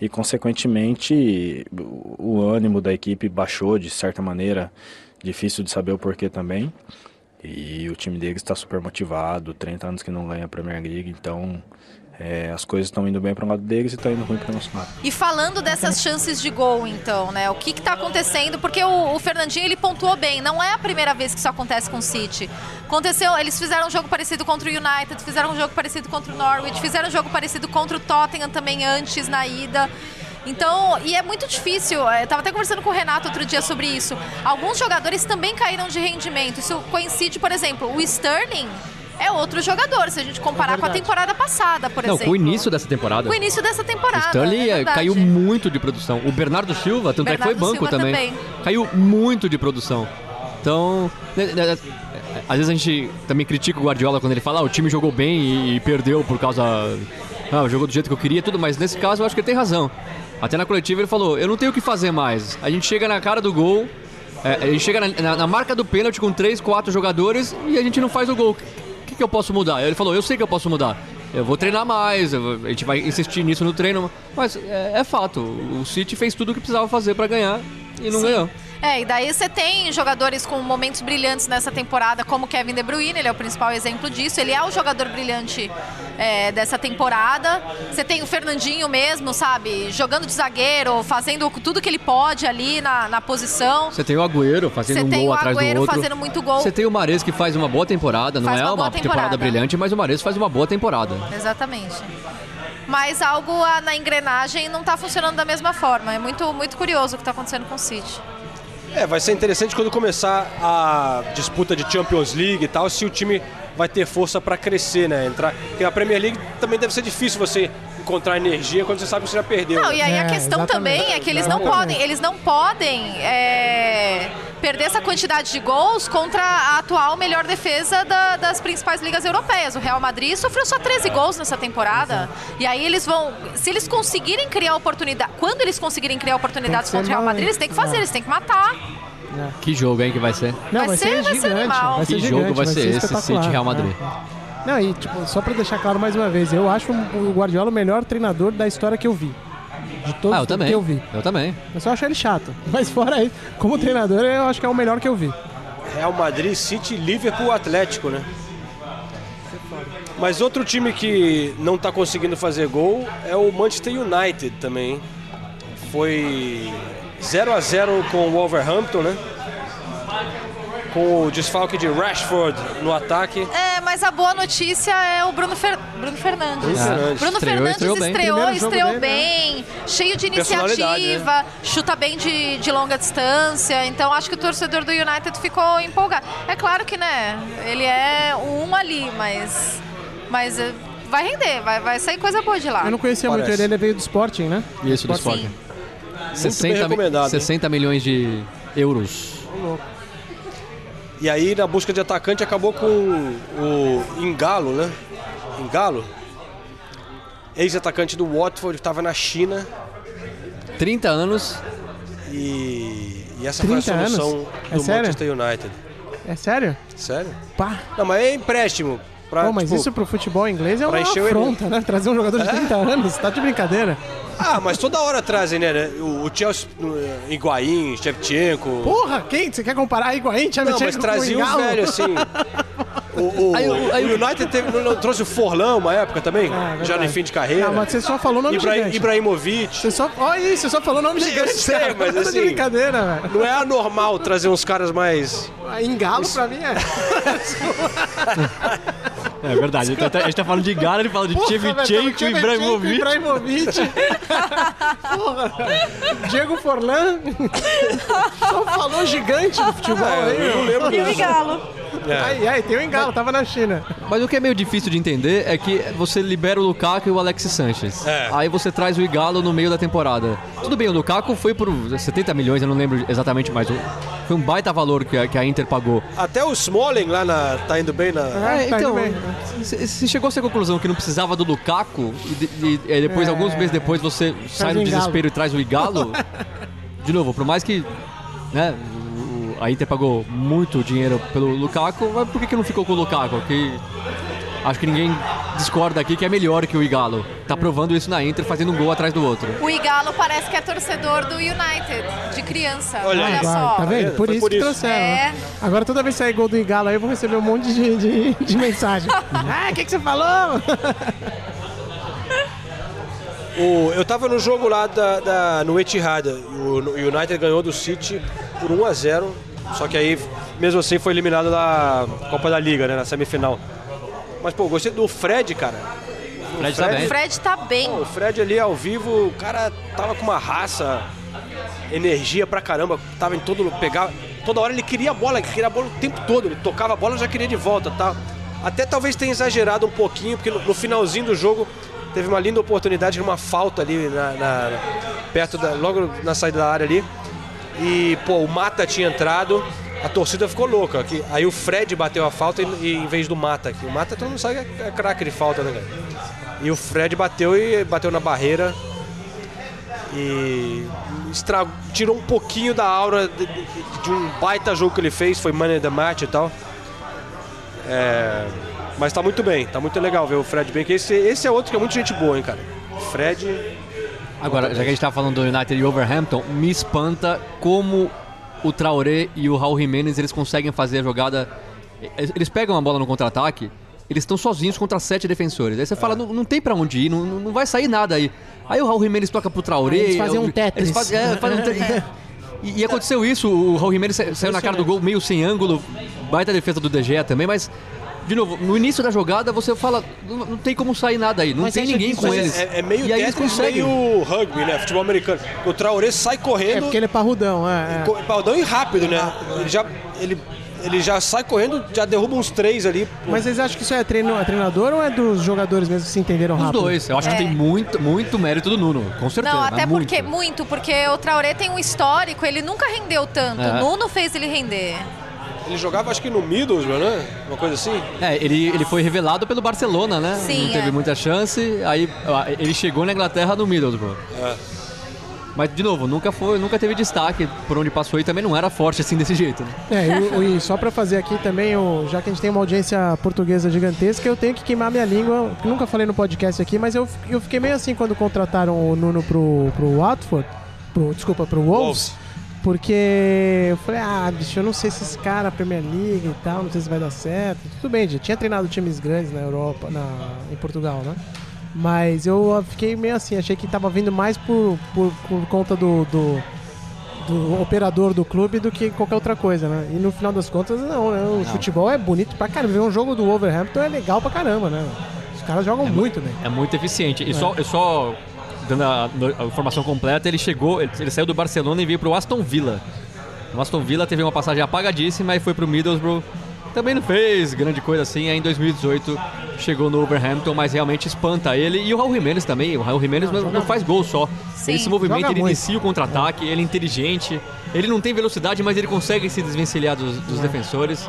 e, consequentemente, o ânimo da equipe baixou de certa maneira. Difícil de saber o porquê também. E o time deles está super motivado, 30 anos que não ganha a Premier League, então é, as coisas estão indo bem para o lado deles e está indo ruim para o nosso lado. E falando dessas chances de gol, então, né? O que que tá acontecendo? Porque o, o Fernandinho, ele pontuou bem. Não é a primeira vez que isso acontece com o City. Aconteceu, eles fizeram um jogo parecido contra o United, fizeram um jogo parecido contra o Norwich, fizeram um jogo parecido contra o Tottenham também antes, na ida. Então, e é muito difícil. Eu tava até conversando com o Renato outro dia sobre isso. Alguns jogadores também caíram de rendimento. Isso coincide, por exemplo, o Sterling é outro jogador, se a gente comparar com a temporada passada, por Não, exemplo. com o início dessa temporada. Com o início dessa temporada. O Stanley é eh, verdade. caiu muito de produção. O Bernardo Silva, tanto é que foi Bernardo banco também. também. Caiu muito de produção. Então, né, né, né, às vezes a gente também critica o Guardiola quando ele fala, ah, o time jogou bem e, e perdeu por causa. Ah, jogou do jeito que eu queria, tudo, mas nesse caso eu acho que ele tem razão. Até na coletiva ele falou, eu não tenho o que fazer mais. A gente chega na cara do gol, é, a gente chega na, na- na marca do pênalti com três, quatro jogadores e a gente não faz o gol. O que, que eu posso mudar? Ele falou, eu sei que eu posso mudar. eu vou treinar mais, eu a gente vai insistir nisso no treino. Mas é, é fato, o City fez tudo o que precisava fazer pra ganhar e não Sim. ganhou. É, e daí você tem jogadores com momentos brilhantes nessa temporada, como Kevin De Bruyne, ele é o principal exemplo disso. Ele é o jogador brilhante é, dessa temporada. Você tem o Fernandinho mesmo, sabe? Jogando de zagueiro, fazendo tudo que ele pode ali na, na posição. Você tem o Agüero fazendo Você um tem gol o atrás do Agüero outro. fazendo muito gol. Você tem o Mares que faz uma boa temporada, não Faz é uma uma, temporada. temporada. brilhante, mas o Mares faz uma boa temporada. Exatamente. Mas algo na engrenagem não tá funcionando da mesma forma. É muito, muito curioso o que tá acontecendo com o City. É, vai ser interessante quando começar a disputa de Champions League e tal, se o time vai ter força para crescer, né? Entrar, porque a Premier League também deve ser difícil você encontrar energia quando você sabe que você já perdeu. Não, né? e aí a É, questão exatamente. também é que eles não Exatamente. podem, eles não podem é, perder essa quantidade de gols contra a atual melhor defesa da- das principais ligas europeias. O Real Madrid sofreu só 13 gols nessa temporada. E aí eles vão, se eles conseguirem criar oportunidade, quando eles conseguirem criar oportunidades contra o Real Madrid, eles têm que fazer, eles têm que matar. Que jogo, hein, que vai ser? Não, Vai vai, ser- ser, vai ser gigante. animal. Vai ser Que gigante, jogo vai ser esse espetacular. City Real Madrid? É. Não, e tipo, só pra deixar claro mais uma vez, eu acho o Guardiola o melhor treinador da história que eu vi. De todos Ah, eu também. que eu vi. Eu também. Eu só acho ele chato. Mas fora isso, como treinador, eu acho que é o melhor que eu vi. Real Madrid, City, Liverpool, Atlético, né? Mas outro time que não tá conseguindo fazer gol é o Manchester United também. hein? Foi 0 a 0 com o Wolverhampton, né? Com o desfalque de Rashford no ataque. É, mas a boa notícia é o Bruno, Fer- Bruno Fernandes. Bruno Fernandes. Bruno Estreou, Fernandes estreou bem. estreou, estreou dele, né? bem, cheio de né? iniciativa, chuta bem de, de longa distância. Então acho que o torcedor do United ficou empolgado. É claro que, né, ele é um ali, mas, mas eh, vai render, vai, vai sair coisa boa de lá. Eu não conhecia muito Parece. ele, ele veio do Sporting, né? Isso, do Sim. Sporting. bem 60, mi- recomendado, hein? 60 milhões de euros. E aí, na busca de atacante, acabou com o Ingalo, né? Ingalo? Ex-atacante do Watford, que estava na China. 30 anos. E, e essa foi a 30 anos? solução É do sério? Manchester United. É sério? Sério? Pá. Não, mas é empréstimo. Pra, Pô, mas tipo, isso pro futebol inglês é uma afronta, né? Trazer um jogador de 30 anos, tá de brincadeira. Ah, mas toda hora trazem, né? né? O, o Chelsea, uh, Higuaín, Shevchenko. Porra, quem? Você quer comparar Higuaín, Tchau Não, mas trazia os velhos, assim. O, o- Aí aí o United teve- não- não trouxe o Forlão uma época também, É, já no fim de carreira. Não, mas você só falou nome Ibra- gigante. Ibrahimovic. Você só... Olha isso, você só falou nome Eu gigante. sei, cara. mas Tá de assim- brincadeira, velho. Não é anormal trazer uns caras mais. Engalo pra mim é. É verdade. Então, a gente tá falando de Gara, ele fala de velho, e Ibrahimovic. Ibrahimovic. Porra. Diego Forlan. Só falou gigante do futebol aí, eu lembro E o disso. Galo. É. Aí, aí, tem o Engalo, tava na China. Mas o que é meio difícil de entender é que você libera o Lukaku e o Alexis Sanchez. É. Aí você traz o Igalo no meio da temporada. Tudo bem, o Lukaku foi por 70 milhões, eu não lembro exatamente, mas foi um baita valor que a, que a Inter pagou. Até o Smalling lá na, tá indo bem na. É, tá então, indo bem. Você chegou a essa conclusão que não precisava do Lukaku e, e- e depois, É. alguns meses depois, você sai no desespero e traz o Igalo? De novo, por mais que né, o- a Inter pagou muito dinheiro pelo Lukaku, mas por que, que não ficou com o Lukaku? Que acho que ninguém discorda aqui que é melhor que o Igalo. Tá provando isso na Inter, fazendo um gol atrás do outro. O Igalo parece que é torcedor do United, de criança. Olha Olha, aí. só. Tá vendo? Por Foi isso por que isso. trouxeram. É. Agora toda vez que sair gol do Igalo aí, eu vou receber um monte de, de, de mensagem. ah, o que, que você falou? O, eu tava no jogo lá da, da- no Etihad. O, o United ganhou do City por 1 a 0 Só que aí, mesmo assim, foi eliminado da Copa da Liga, né? Na semifinal. Mas, pô, gostei do Fred, cara. O Fred tá bem. O Fred tá bem. O Fred ali ao vivo, o cara tava com uma raça, energia pra caramba, tava em todo pegava, toda hora ele queria a bola, ele queria a bola o tempo todo, ele tocava a bola e já queria de volta, tá? Até talvez tenha exagerado um pouquinho, porque no, no finalzinho do jogo teve uma linda oportunidade, uma falta ali na, na- perto da, logo na saída da área ali. E pô, o Mata tinha entrado, a torcida ficou louca. Que, aí o Fred bateu a falta e, e em vez do Mata. Que o Mata todo mundo sabe que é, craque de falta, né, cara? E o Fred bateu e bateu na barreira e estragou, tirou um pouquinho da aura de, de- de um baita jogo que ele fez, foi Money the Match e tal. É, Mas tá muito bem, tá muito legal ver o Fred bem, que esse, esse é outro que é muito gente boa, hein, cara. Fred. Agora, já que a gente tá falando do United e Overhampton, me espanta como o Traoré e o Raul Jimenez eles conseguem fazer a jogada. Eles pegam a bola no contra-ataque, eles estão sozinhos contra sete defensores. Aí você fala, não, não tem pra onde ir, não, não vai sair nada aí. Aí o Raul Jimenez toca pro Traoré. Aí eles fazem um eles Tetris. fazem- é, fazem um E, e aconteceu isso, o Raul Jimenez sa- saiu na cara do gol meio sem ângulo, baita defesa do Gea também, mas, de novo, no início da jogada você fala, não, não tem como sair nada aí, não Mas tem ninguém com Mas eles. é, é meio e aí eles conseguem. meio rugby, né? Futebol americano. O Traoré sai É correndo, porque ele é parrudão, é. é. co- paldão e rápido, né? Ele já, ele, ele já sai correndo, já derruba uns três ali. Mas vocês acham que isso é, treino, é treinador ou é dos jogadores mesmo que se entenderam Os rápido? dois, eu acho É. que tem muito, muito mérito do Nuno, com certeza. Não, até muito. porque, muito, porque o Traoré tem um histórico, ele nunca rendeu tanto. É. O Nuno fez ele render. Ele jogava, acho que no Middlesbrough, né? Uma coisa assim. É, ele, ele foi revelado pelo Barcelona, né? Sim, Não teve é. muita chance, aí ele chegou na Inglaterra no Middlesbrough. É. Mas, de novo, nunca foi, nunca teve destaque por onde passou e também não era forte assim desse jeito. Né? É, e, e só pra fazer aqui também, o- já que a gente tem uma audiência portuguesa gigantesca, eu tenho que queimar minha língua. que Nunca falei no podcast aqui, mas eu, eu fiquei meio assim quando contrataram o Nuno pro, pro Watford. Pro, desculpa, pro Wolves. Porque eu falei, ah, bicho, eu não sei se esse cara, Premier League e tal, não sei se vai dar certo. Tudo bem, já tinha treinado times grandes na Europa, na, em Portugal, né? Mas eu fiquei meio assim, achei que tava vindo mais por, por, por conta do, do, do operador do clube do que qualquer outra coisa, né? E no final das contas, não, né? O futebol é bonito pra caramba. Ver um jogo do Wolverhampton é legal pra caramba, né? Os caras jogam muito bem. É muito eficiente. E só, eu só dando a, a informação completa, ele chegou, ele, ele saiu do Barcelona e veio pro Aston Villa. O Aston Villa teve uma passagem apagadíssima e foi pro Middlesbrough. Também não fez grande coisa assim, aí em 2018 chegou no Overhampton, mas realmente espanta ele. E o Raul Jimenez também, o Raul Jimenez não, não faz gol só. Sim. Ele se movimenta, Joga ele muito. inicia o contra-ataque, ele é inteligente. Ele não tem velocidade, mas ele consegue se desvencilhar dos, dos defensores.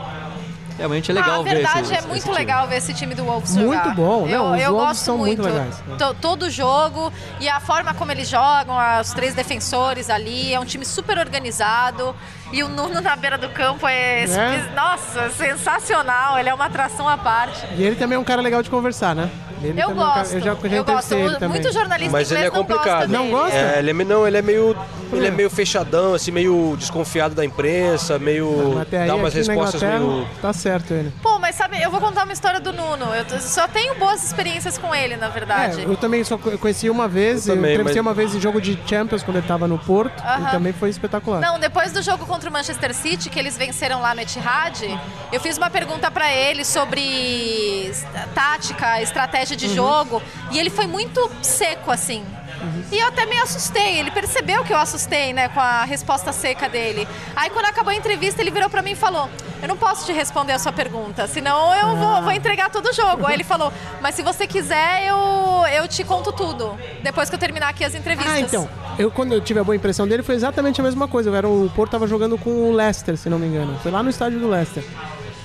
Realmente é legal ah, ver verdade esse, é esse muito time. legal ver esse time do Wolves Muito jogar. bom, Eu, não, os eu Wolves gosto são muito legais, né? To- Todo jogo e a forma como eles jogam, os três defensores ali, é um time super organizado. E o Nuno na beira do campo é, É. nossa, sensacional. Ele é uma atração à parte. E ele também é um cara legal de conversar, né? Ele Eu também é um cara- gosto. eu já, eu já eu gosto. ele também. Muito jornalista Mas ele inglês é complicado. não gosta Não gosta? É, ele é, não, ele é meio. Ele é meio fechadão, assim, meio desconfiado da imprensa, meio. Dá umas respostas meio. tá certo ele. Pô, mas sabe, eu vou contar uma história do Nuno. Eu só tenho boas experiências com ele, na verdade. É, eu também só co- conheci uma vez, Eu eu, também, entrevistei mas- uma vez em jogo de Champions quando ele tava no Porto Aham. e também foi espetacular. Não, depois do jogo contra o Manchester City, que eles venceram lá no Etihad, eu fiz uma pergunta pra ele sobre tática, estratégia Uhum. de jogo, e ele foi muito seco assim. E eu até me assustei, ele percebeu que eu assustei, né, com a resposta seca dele. Aí quando acabou a entrevista, ele virou pra mim e falou: "Eu não posso te responder a sua pergunta, senão eu vou, vou entregar todo o jogo". Aí ele falou: "Mas se você quiser, eu eu te conto tudo depois que eu terminar aqui as entrevistas". Ah, então. Eu, quando eu tive a boa impressão dele, foi exatamente a mesma coisa. Eu era, o Porto tava jogando com o Leicester, se não me engano. Foi lá no estádio do Leicester.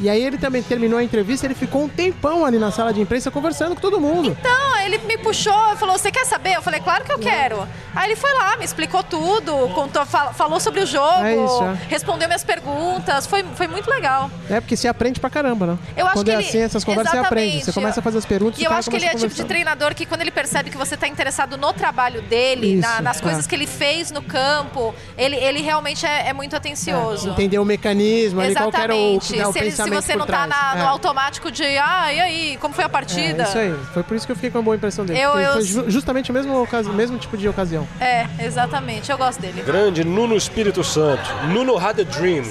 E aí ele também terminou a entrevista, ele ficou um tempão ali na sala de imprensa conversando com todo mundo. Então, ele me puxou e falou: Você quer saber? Eu falei: Claro que eu quero. Aí ele foi lá, me explicou tudo, contou, fal- falou sobre o jogo, É isso, é. respondeu minhas perguntas. Foi, foi muito legal. É, porque você aprende pra caramba, né? Eu acho Quando que é ele- assim, essas conversas você aprende. Você Exatamente. começa a fazer as perguntas E o eu acho que ele é tipo de treinador que quando ele percebe que você está interessado no trabalho dele, na- Isso, nas coisas é. que ele fez no campo, ele, ele realmente é, é muito atencioso. Entender o mecanismo, ali, qual era o, Exatamente. dá o se pensamento você por não tá na- É. no automático de, ah, e aí, como foi a É, partida? isso aí. Foi por isso que eu fiquei com uma boa impressão dele. Eu- eu- Foi ju- justamente o mesmo, mesmo tipo de ocasião. É, exatamente. Eu gosto dele. Grande Nuno Espírito Santo. Nuno had a dream.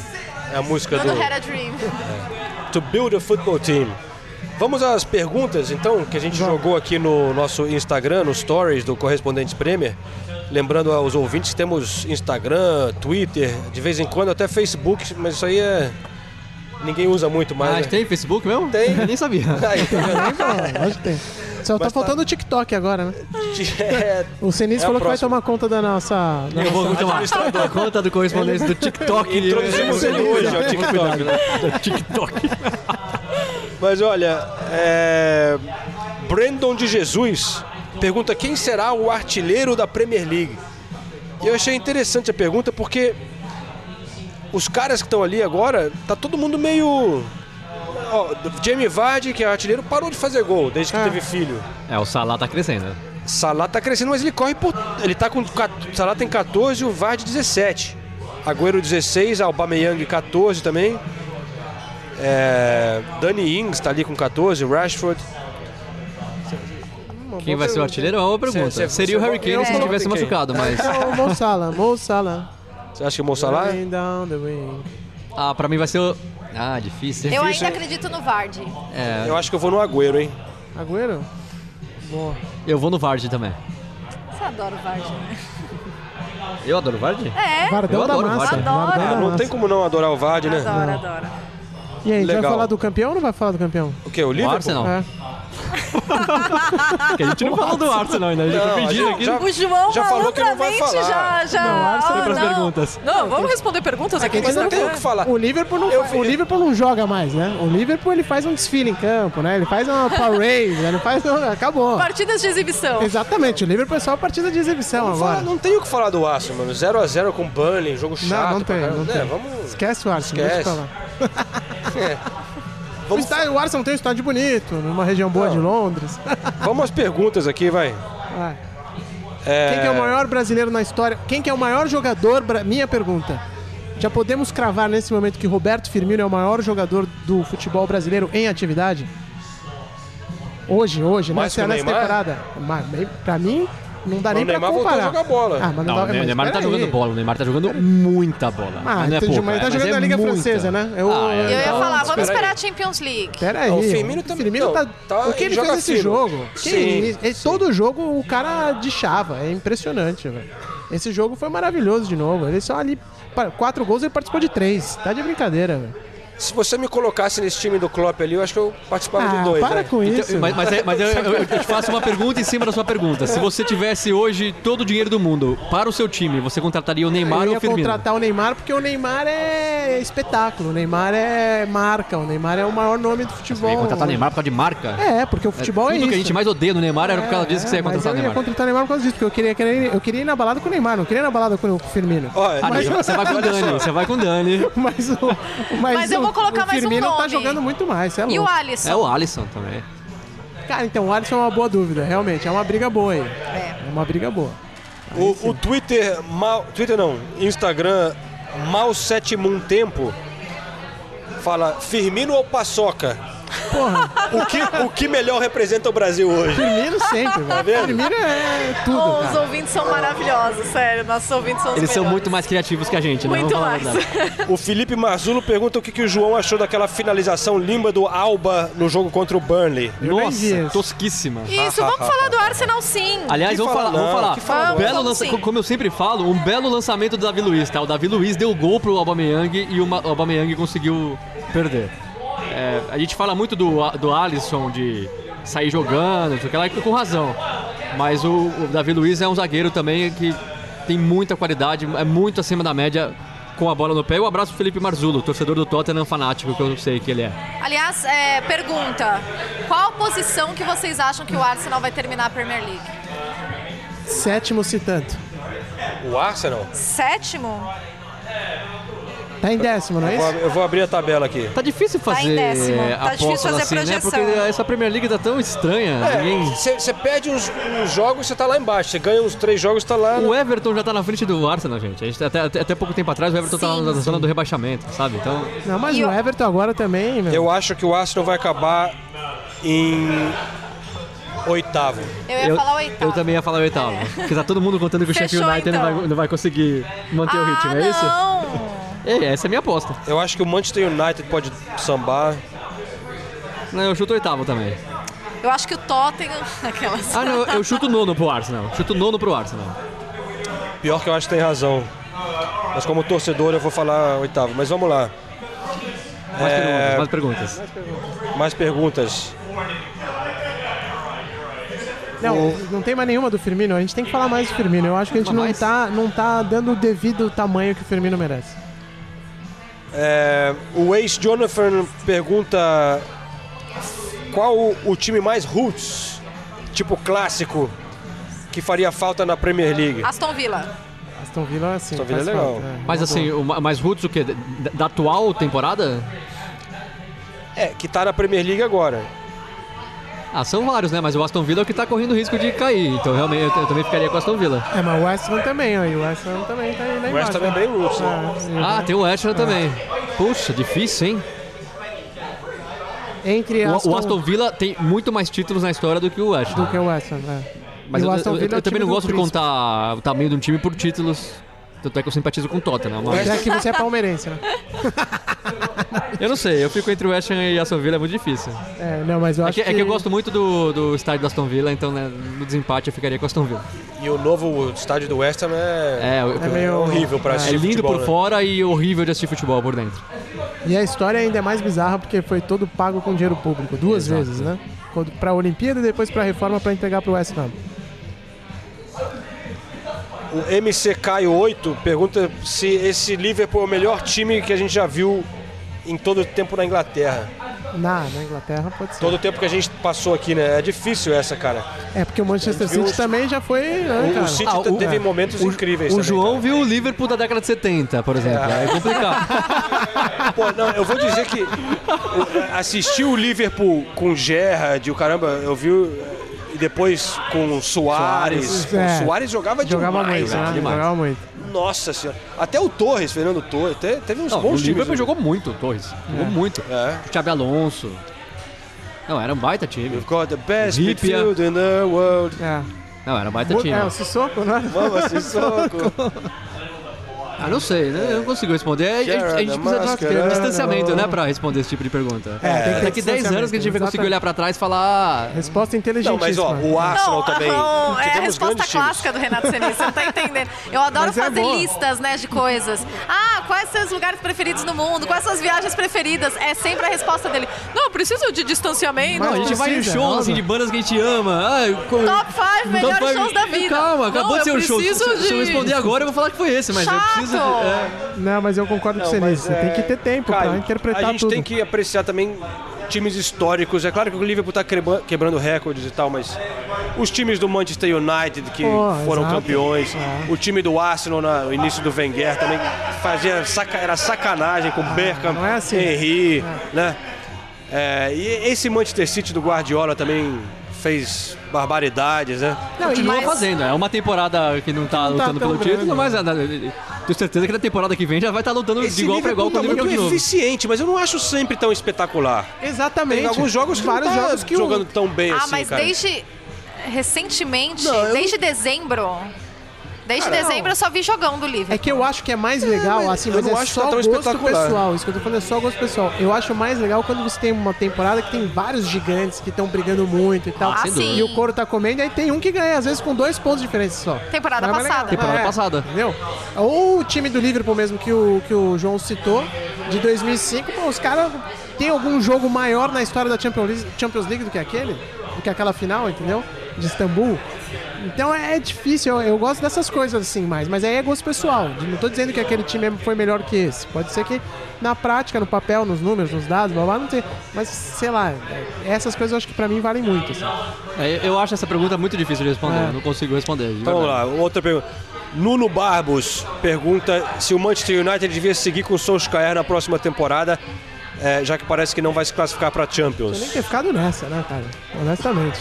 É a música Nuno do. had a dream. To build a football team. Vamos às perguntas, então, que a gente jogou aqui no nosso Instagram, no Stories do Correspondentes Premier. Lembrando aos ouvintes que temos Instagram, Twitter, de vez em quando até Facebook, mas isso aí é. Ninguém usa muito mais. Ah, né? tem Facebook mesmo? Tem. Eu nem sabia. Aí, tá vendo? Lógico que tem. Só tá Mas tá- faltando o TikTok agora, né? É, O Senis É falou que vai tomar conta da nossa. da Eu vou nossa- tomar conta do correspondente do TikTok. Introduzimos ele hoje ao TikTok, né? Do TikTok. Mas olha, é... Brandon de Jesus pergunta quem será o artilheiro da Premier League. E eu achei interessante a pergunta porque os caras que estão ali agora, tá todo mundo meio. ó, Jamie Vardy, que é artilheiro, parou de fazer gol desde que Ah. teve filho. É, o Salah tá crescendo. Salah tá crescendo, mas ele corre por. Ele tá com. Salah tem 14 e o Vardy 17. Agüero 16, Aubameyang 14 também. É, Danny Ings tá ali com 14, Rashford. Quem vai ser o artilheiro é uma boa pergunta. Cê- cê- Seria o cê- Harry Kane se não tivesse machucado, mas... É o Mo Salah, Mo Salah. Você acha que o Mo Salah? Running down the wing. Ah, pra mim vai ser o... Ah, difícil. Eu Difícil, ainda hein? acredito no Vardy. É, Eu acho que eu vou no Agüero, hein? Agüero? Boa. eu vou no Vardy também. Você adora o Vardy, né? Eu adoro o Vardy? É, Vardão Eu da adoro massa. Vardy. Adoro. Ah, não tem como não adorar o Vardy, né? adoro, adoro. E aí, a gente vai Legal. falar do campeão ou não vai falar do campeão? O que? O O Liverpool? Arsenal? É. Porque a gente não falou do Arsenal ainda, a gente Não, ficou a pedindo gente aqui. já- O João Já falou que não vai falar. já... já... Não, Arsenal Ah, pras não. perguntas. Não, vamos responder perguntas aqui. Mas não tem o que falar. O Liverpool, não, Eu o Liverpool não joga mais, né? O Liverpool ele faz um desfile em campo, né? Ele faz uma parade, ele faz. Acabou. Partidas de exibição. Exatamente, o Liverpool é só partida de exibição falar- agora. não tem o que falar do Arsenal, mano. 0x0 com o Burnley, jogo chato. Não, não tem, não É, tem. vamos. Esquece o Arsenal, Esquece. deixa eu falar. é, O, vamos, estádio, o Arsenal tem um estádio bonito, numa região boa Não. de Londres. vamos às perguntas aqui, vai. Vai. Quem que é o maior brasileiro na história? Quem que é o maior jogador? bra- Minha pergunta. Já podemos cravar nesse momento que Roberto Firmino é o maior jogador do futebol brasileiro em atividade? Hoje, hoje, Mais nessa, que o nessa Neymar? temporada. Pra mim, não dá Mas nem o pra Neymar voltou a comparar. jogar bola. Ah, mas não, Não, dá, o Neymar não tá peraí. jogando bola, o Neymar tá jogando muita bola. Ah, Mas não é entendi, pouco, mas ele tá é- jogando é na Liga muita. Francesa, né? Eu- Ah, é. Eu ia Então, falar, vamos espera aí. esperar a Champions League. Pera aí, O Firmino também- Firmino tá, tá- o que ele fez nesse jogo? Sim, todo jogo o cara deixava, é impressionante, velho. Esse jogo foi maravilhoso de novo. Ele só ali quatro gols ele participou de três. Tá de brincadeira, velho. Se você me colocasse nesse time do Klopp ali, eu acho que eu participava Ah, de dois. para né? com isso. Então, mas mas, é- mas eu, eu- eu te faço uma pergunta em cima da sua pergunta. Se você tivesse hoje todo o dinheiro do mundo para o seu time, você contrataria o Neymar eu ou ia o Firmino? contratar o Neymar porque o Neymar é espetáculo. O Neymar é marca. O Neymar é o maior nome do futebol. Você ia contratar o Neymar por causa de marca? É, porque o futebol é, Tudo isso. que a gente mais odeia no Neymar era por causa disso que você ia É, mas contratar o eu ia Neymar. contratar o Neymar por causa disso, porque eu queria, querer- eu queria ir na balada com o Neymar, não queria ir na balada com o Firmino. Olha, Ah, não, mas- você vai com o Dani, você vai com o Dani. Mas, o, mas, Mas eu o- vou colocar o mais um Firmino tá nome. jogando muito mais, é E o louco. Alisson? É o Alisson também. Cara, então o Alisson é uma boa dúvida, realmente. É uma briga boa aí. É. É uma briga boa. O, o Twitter, mal, Twitter não, Instagram, mal sétimo tempo, fala Firmino ou Paçoca? Porra, O que, o que melhor representa o Brasil hoje? Firmino sempre, velho. vendo? Firmino é tudo, Oh, os ouvintes são maravilhosos, sério. Nossos ouvintes são os Eles são melhores. muito mais criativos que a gente, né? Muito mais. O Felipe Marzulo pergunta o que, que o João achou daquela finalização limba do Alba no jogo contra o Burnley. Nossa, tosquíssima. Isso, vamos falar do Arsenal sim. Aliás, vamos fala- falar, vamos falar. fala belo lança- sim. como eu sempre falo, um belo lançamento do Davi Luiz, tá? O Davi Luiz deu gol pro Aubameyang e o o Aubameyang conseguiu perder. É, a gente fala muito do, do Alisson de sair jogando, não sei o que lá, e com razão. Mas o, o Davi Luiz é um zagueiro também que tem muita qualidade, é muito acima da média com a bola no pé. E um abraço pro Felipe Marzulo, torcedor do Tottenham fanático, que eu sei que ele é. Aliás, é, pergunta: qual posição que vocês acham que o Arsenal vai terminar a Premier League? Sétimo se tanto. O Arsenal? Sétimo? Tá em décimo, não é Eu vou, isso? eu vou abrir a tabela aqui. Tá difícil Tá em fazer décimo. Tá difícil fazer assim, né? Porque projeção. essa Premier League tá tão estranha. ninguém... Você perde uns, uns jogos, você tá lá embaixo. Você ganha uns três jogos, tá lá. O Everton já tá na frente do Arsenal, gente. A gente até, até, até pouco tempo atrás o Everton tá Sim, na sim. zona do rebaixamento, sabe? Então, Não, mas E o o- Everton agora também, meu. Eu acho que o Arsenal vai acabar em oitavo. Eu ia eu, falar o oitavo. eu também ia falar o oitavo. Porque tá todo mundo contando que o Sheffield United não, então. vai, não vai conseguir manter o ah, ritmo, é isso? não. É, essa é a minha aposta. Eu acho que o Manchester United pode sambar. Não, eu chuto oitavo também. Eu acho que o Tottenham... Aquelas... Ah, não, eu chuto nono pro Arsenal. Chuto nono pro Arsenal. Pior que eu acho que tem razão. Mas como torcedor eu vou falar oitavo. Mas vamos lá. Mais É, perguntas, mais perguntas. Mais perguntas. Não, não tem mais nenhuma do Firmino. A gente tem que falar mais do Firmino. Eu acho que a gente não tá, não tá dando o devido tamanho que o Firmino merece. É, o ex-Jonathan pergunta qual o, o time mais roots, tipo clássico, que faria falta na Premier League. Aston Villa. Aston Villa, assim, Aston Villa faz é legal. falta, é. Mas assim, o ma- mais roots o quê? Da, da atual temporada? É, que tá na Premier League agora. Ah, são vários, né? Mas o Aston Villa é o que tá correndo risco de cair. Então realmente eu, eu também ficaria com o Aston Villa. É, mas o West Ham também, ó. E o West Ham também tá aí lá O West. Ham é bem roots, né? Ah, Ah, tem o West Ham também. Puxa, difícil, hein? Entre O, Aston, o Aston Villa tem muito mais títulos na história do que o West Ham. do que o West Ham, é. Mas eu, o Aston eu- Villa é eu também não gosto de contar o tamanho de um time por títulos. Tanto é que eu simpatizo com o Tottenham. mas- Já que você é palmeirense, né? Eu não sei, eu fico entre o West Ham e Aston Villa, é muito difícil. É, não, mas eu É acho que, é que eu gosto muito do, do estádio do Aston Villa, então né, no desempate eu ficaria com o Aston Villa. E o novo estádio do West Ham é, É, eu- É meio- horrível pra É assistir lindo futebol, por né? fora e horrível de assistir futebol por dentro. E a história ainda é mais bizarra porque foi todo pago com dinheiro público, duas Exato. vezes, né? Quando- Pra Olimpíada e depois pra reforma pra entregar pro West Ham. O MC Caio 8 pergunta se esse Liverpool é o melhor time que a gente já viu em todo o tempo na Inglaterra. Na, na Inglaterra pode ser. Todo o tempo que a gente passou aqui, né? É difícil essa, cara. É porque o Manchester City os- também já foi. né, O, cara? o City Ah, o- teve é. momentos incríveis O também, João viu o Liverpool da década de 70, por exemplo. É, complicado. cara. Pô, não, eu vou dizer que o- assistir o Liverpool com Gerrard, o caramba, eu vi o- e depois com o Soares. Soares, é. O Soares jogava, Jogava demais, muito, né? demais. Jogava muito. Nossa senhora. Até o Torres, Fernando Torres, te- teve uns Não, o bons times. Liverpool né? jogou muito, Torres. Jogou muito. É. O Xabi Alonso. Não, era um baita time. We've got the best midfield in the world. É. Não, era um baita time. É, o Sissoko, né? Vamos, Sissoko. Ah, não sei, né? Eu não consigo responder. A gente, a gente precisa de um Mascherano. distanciamento, né, pra responder esse tipo de pergunta. É, tem que ter Daqui 10 anos que a gente vai conseguir olhar pra trás e falar. Resposta Não, inteligentíssima. mas ó, o Arsenal Não, também. não, é a resposta grandes times. clássica do Renato Senise, você não tá entendendo. Eu adoro Mas é fazer boa. listas, né, de coisas. Ah, quais são os lugares preferidos no mundo? Quais são as viagens preferidas? É sempre a resposta dele. Não, preciso de distanciamento. Não, a gente vai em shows assim, de bandas que a gente ama. Ah, como- Top 5 melhores Top five- shows da vida. Calma, acabou Não, de ser um show. Se, preciso se eu de- responder agora, eu vou falar que foi esse, mas eu preciso de. é. Não, mas eu concordo com Não, você mas nisso. Você é- tem que ter tempo pra interpretar A gente tudo. tem que apreciar também times históricos. É claro que o Liverpool tá quebra- quebrando recordes e tal, mas os times do Manchester United que Pô, foram exato. campeões, É. o time do Arsenal no início do Wenger também fazia saca- era sacanagem com Beckham, não é assim. Henry, né? É, e esse Manchester City do Guardiola também fez barbaridades, né? Não, Continua Mas- fazendo. É uma temporada que não tá tá lutando pelo grande, título, mas ah, tenho certeza que na temporada que vem já vai estar lutando Esse de igual pra igual com o Liverpool tá Liverpool de muito novo. eficiente, mas eu não acho sempre tão espetacular. Exatamente. Tem alguns jogos Vários não tá jogos que o- jogando tão bem Ah, assim, mas cara. desde recentemente, Não, eu- desde dezembro. Desde Cara, dezembro eu só vi jogão do Liverpool. É que eu acho que é mais legal, assim, eu mas é acho só que tá gosto pessoal. Isso que eu tô falando é só gosto pessoal. Eu acho mais legal quando você tem uma temporada que tem vários gigantes que estão brigando muito e tal. Ah, sim. E o couro tá comendo, e aí tem um que ganha, às vezes com dois pontos de diferença só. Temporada é passada. Temporada É, passada. Entendeu? Ou o time do Liverpool mesmo que o, que o João citou, de 2005, pô, os caras têm algum jogo maior na história da Champions League, Champions League do que aquele? Do que aquela final, entendeu? De Istambul. Então é difícil, eu, eu gosto dessas coisas assim mais, mas aí é gosto pessoal. Não tô dizendo que aquele time foi melhor que esse. Pode ser que na prática, no papel, nos números, nos dados, blá blá, não sei. Mas sei lá, é- essas coisas eu acho que pra mim valem muito. Assim. É, eu acho essa pergunta muito difícil de responder. É. eu Não consigo responder. de Então vamos lá, outra pergunta. Nuno Barbos pergunta se o Manchester United devia seguir com o Solskjaer na próxima temporada, é, já que parece que não vai se classificar para Eu nem Champions. ter ficado nessa, né, cara? Honestamente.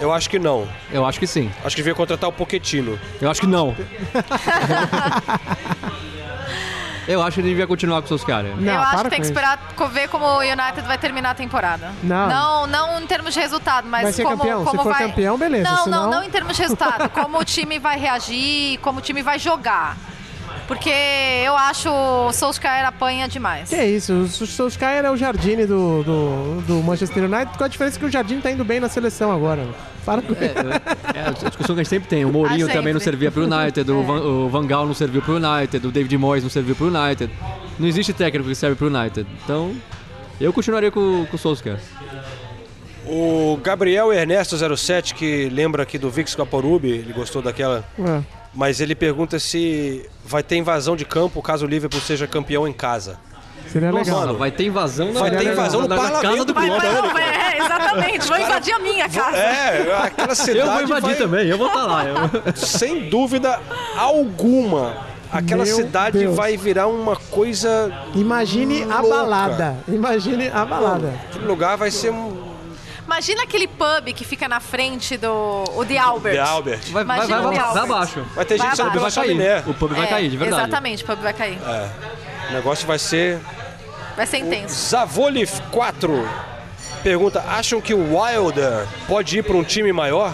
Eu acho que não. Eu acho que sim. Acho que devia contratar o Pochettino. Eu acho que não. eu acho que ele devia continuar com seus caras. Não, eu acho para que tem que esperar co- ver como o United vai terminar a temporada. Não. Não, não em termos de resultado, mas Vai ser como, campeão. Se como for vai... campeão, beleza, Não, senão- não, não em termos de resultado. como o time vai reagir, como o time vai jogar. Porque eu acho o Solskjaer apanha demais. Que é isso, o Solskjaer é o Jardine do, do, do Manchester United, com a diferença que o Jardine tá indo bem na seleção agora. Para com É a discussão que a gente sempre tem. O Mourinho Ah, também não servia pro United, o, É. Van, o Van Gaal não serviu pro United, o David Moyes não serviu pro United. Não existe técnico que serve pro United. Então, eu continuaria com, com o Solskjaer. O Gabriel Ernesto 07, que lembra aqui do Vix Vaporub, ele gostou daquela, É. mas ele pergunta se vai ter invasão de campo caso o Liverpool seja campeão em casa. Seria Nossa, legal. vai ter invasão na, Vai ter invasão no na, na casa parlamento, do não, é, exatamente. Vou invadir a minha casa. É, aquela cidade Eu vou invadir vai- também, eu vou estar lá. eu- sem dúvida alguma, aquela Meu cidade Deus. vai virar uma coisa. Imagine a Louca. balada. Imagine a balada. Aquele lugar vai ser um. Imagina aquele pub que fica na frente do o The Albert. The Albert. Vai, vai, Imagina vai, vai, vai abaixo. Vai ter Vai gente saindo pela Vai cair. chaminé. O pub vai É, cair, de verdade. Exatamente, o pub vai cair. O negócio vai ser. Vai ser intenso. Zavolif 4 pergunta: acham que o Wilder pode ir para um time maior?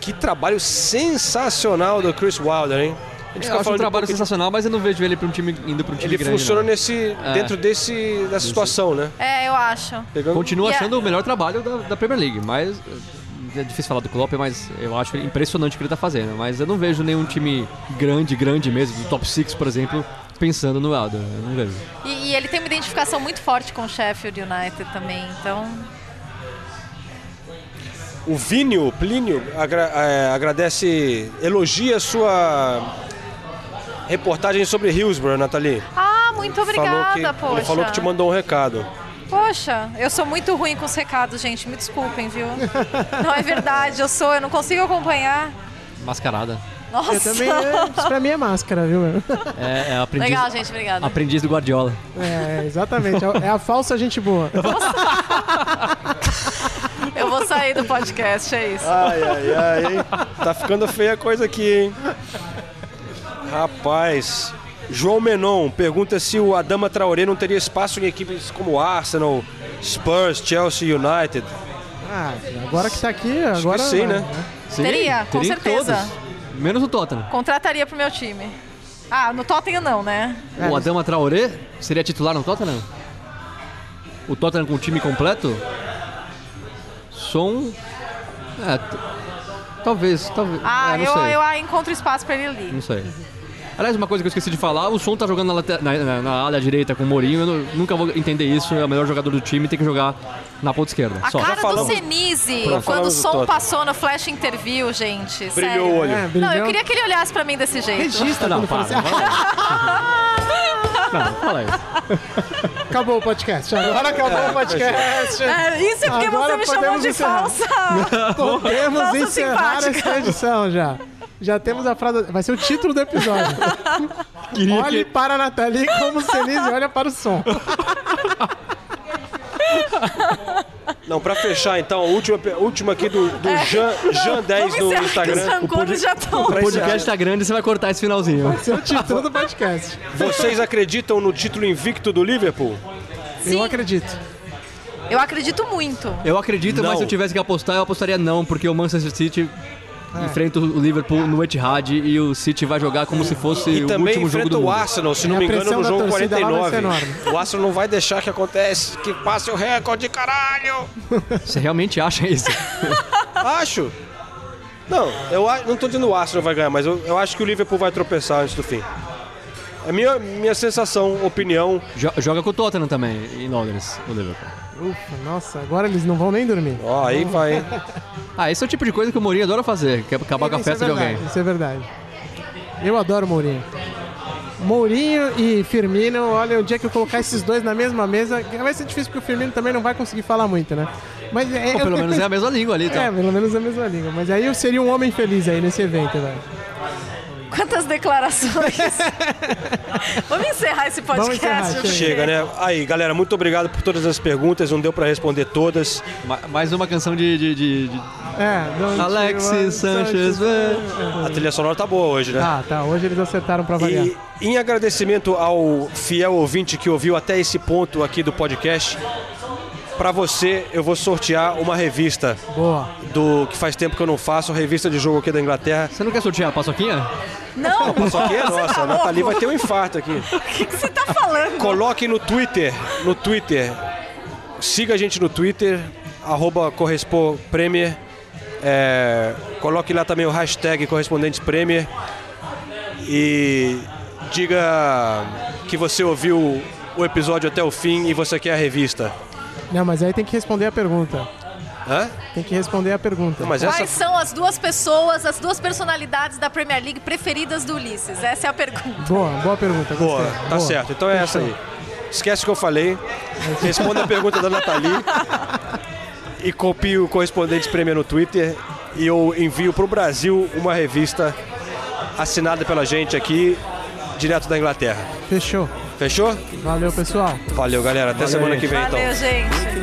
Que trabalho sensacional do Chris Wilder, hein? Gente Eu fica acho um trabalho pouco- sensacional, mas eu não vejo ele pra um time, indo pra um time Ele grande. funciona não. nesse, É. dentro desse, dessa situação, né? É, eu acho. Pegando... Continuo E a- achando o melhor trabalho da, da Premier League, mas é difícil falar do Klopp, mas eu acho impressionante o que ele tá fazendo. Mas eu não vejo nenhum time grande, grande mesmo, do top 6, por exemplo, pensando no Wilder. Eu não vejo. E, e ele tem uma identificação muito forte com o Sheffield United também, então. O Vínio, Plínio, agra- é, agradece, elogia a sua reportagem sobre Hillsborough, Nathalie. Ah, muito obrigada, falou que, poxa. Ele falou que te mandou um recado. Poxa, eu sou muito ruim com os recados, gente. Me desculpem, viu? Não é verdade, eu sou, eu não consigo acompanhar. Mascarada. Nossa. Eu também, é, isso pra mim é máscara, viu? É, é aprendiz, Legal, gente, obrigada. aprendiz do Guardiola. É, exatamente. É a falsa gente boa. Eu vou sair do podcast, é isso. Ai, ai, ai, hein? Tá ficando feia a coisa aqui, hein? Rapaz. João Menon pergunta se o Adama Traoré não teria espaço em equipes como Arsenal, Spurs, Chelsea United. Ah, agora que tá aqui, agora. que sim, vai, né? Sim, Teria, com em certeza. todos. Menos o Tottenham. Contrataria pro meu time. Ah, no Tottenham não, né? É, o Adama Traoré seria titular no Tottenham? O Tottenham com o time completo? Som. É. Talvez, talvez. Ah, é, não eu, sei. eu ah, encontro espaço pra ele ali. Não sei. Aliás, uma coisa que eu esqueci de falar, o Som tá jogando na, late- na, na, na ala direita com o Mourinho, eu nu- nunca vou entender isso, é o melhor jogador do time, tem que jogar na ponta esquerda. A Só. cara do falamos- Senise, Já quando o falamos do som Tottenham. passou no flash interview, gente. Brilhou sério. o olho. É, Não, eu queria que ele olhasse pra mim desse jeito. Registra Não, quando para, assim. Não, não fala isso. Acabou o podcast. Agora acabou o podcast. É, isso é porque Agora você me chamou podemos de encerrar. falsa. Podemos Falsa encerrar simpática. essa edição já. Já temos a frase. Vai ser o título do episódio. Olhe para a Nathalie como o Senise olha para o som. Não, pra fechar então, a última, última aqui do, do Jean, Jean 10 É. Vamos no que Instagram. rancores já estão. O podcast tá grande, você vai cortar esse finalzinho. Vai ser o título do podcast. Vocês acreditam no título invicto do Liverpool? Eu acredito. Eu acredito muito. Eu acredito, Não. mas se eu tivesse que apostar, eu apostaria não, porque o Manchester City enfrenta o Liverpool no Etihad e o City vai jogar como se fosse E o também último jogo do o mundo. Arsenal, se E não a me engano, no jogo torcida lá vai 49. ser enorme. O Arsenal não vai deixar que acontece, que passe o recorde, caralho! Você realmente acha isso? Acho. Não, eu não tô dizendo o Arsenal vai ganhar, mas eu, eu acho que o Liverpool vai tropeçar antes do fim. É minha, minha sensação, opinião. Jo- Joga com o Tottenham também, em Londres, o Liverpool. Ufa, nossa, agora eles não vão nem dormir. Ó, aí vai, hein? Ah, esse é o tipo de coisa que o Mourinho adora fazer, que é acabar com a Isso é festa de verdade, alguém. Isso é verdade. Eu adoro Mourinho. Mourinho e Firmino, olha, o dia que eu colocar esses dois na mesma mesa, vai ser difícil porque o Firmino também não vai conseguir falar muito, né? Mas é, Pô, pelo menos é a mesma língua ali, É, tá? pelo menos a mesma língua. Mas aí eu seria um homem feliz aí nesse evento, velho. Quantas declarações. Vamos encerrar esse podcast. encerrar, Chega, né? Aí, galera, muito obrigado por todas as perguntas. Não deu pra responder todas. Ma- Mais uma canção de... de, de- de- É, Alexis Sanchez, A trilha sonora tá boa hoje, né? Tá, tá. Hoje eles acertaram pra variar. E em agradecimento ao fiel ouvinte que ouviu até esse ponto aqui do podcast, pra você eu vou sortear uma revista Boa. do que faz tempo que eu não faço, revista de jogo aqui da Inglaterra. Você não quer sortear a paçoquinha? Não, Só que é nossa, tá a Nathalie louco? vai ter um infarto aqui. O que, que você tá falando? Coloque no Twitter, no Twitter, siga a gente no Twitter, arroba Premier. É, coloque lá também o hashtag Correspondentes Premier. E diga que você ouviu o episódio até o fim e você quer a revista. Não, mas aí tem que responder a pergunta. Hã? Tem que responder a pergunta. Não, mas essa Quais são as duas pessoas, as duas personalidades da Premier League preferidas do Ulisses? Essa é a pergunta. Boa, boa pergunta. Boa, gostei. tá Boa. certo. Então é essa aí. Esquece o que eu falei. Responda a pergunta da Nathalie. E copie o correspondente prêmio no Twitter. E eu envio pro Brasil uma revista assinada pela gente aqui, direto da Inglaterra. Fechou. Fechou? Valeu, pessoal. Valeu, galera. Até Valeu, semana gente. que vem, então. Valeu, gente.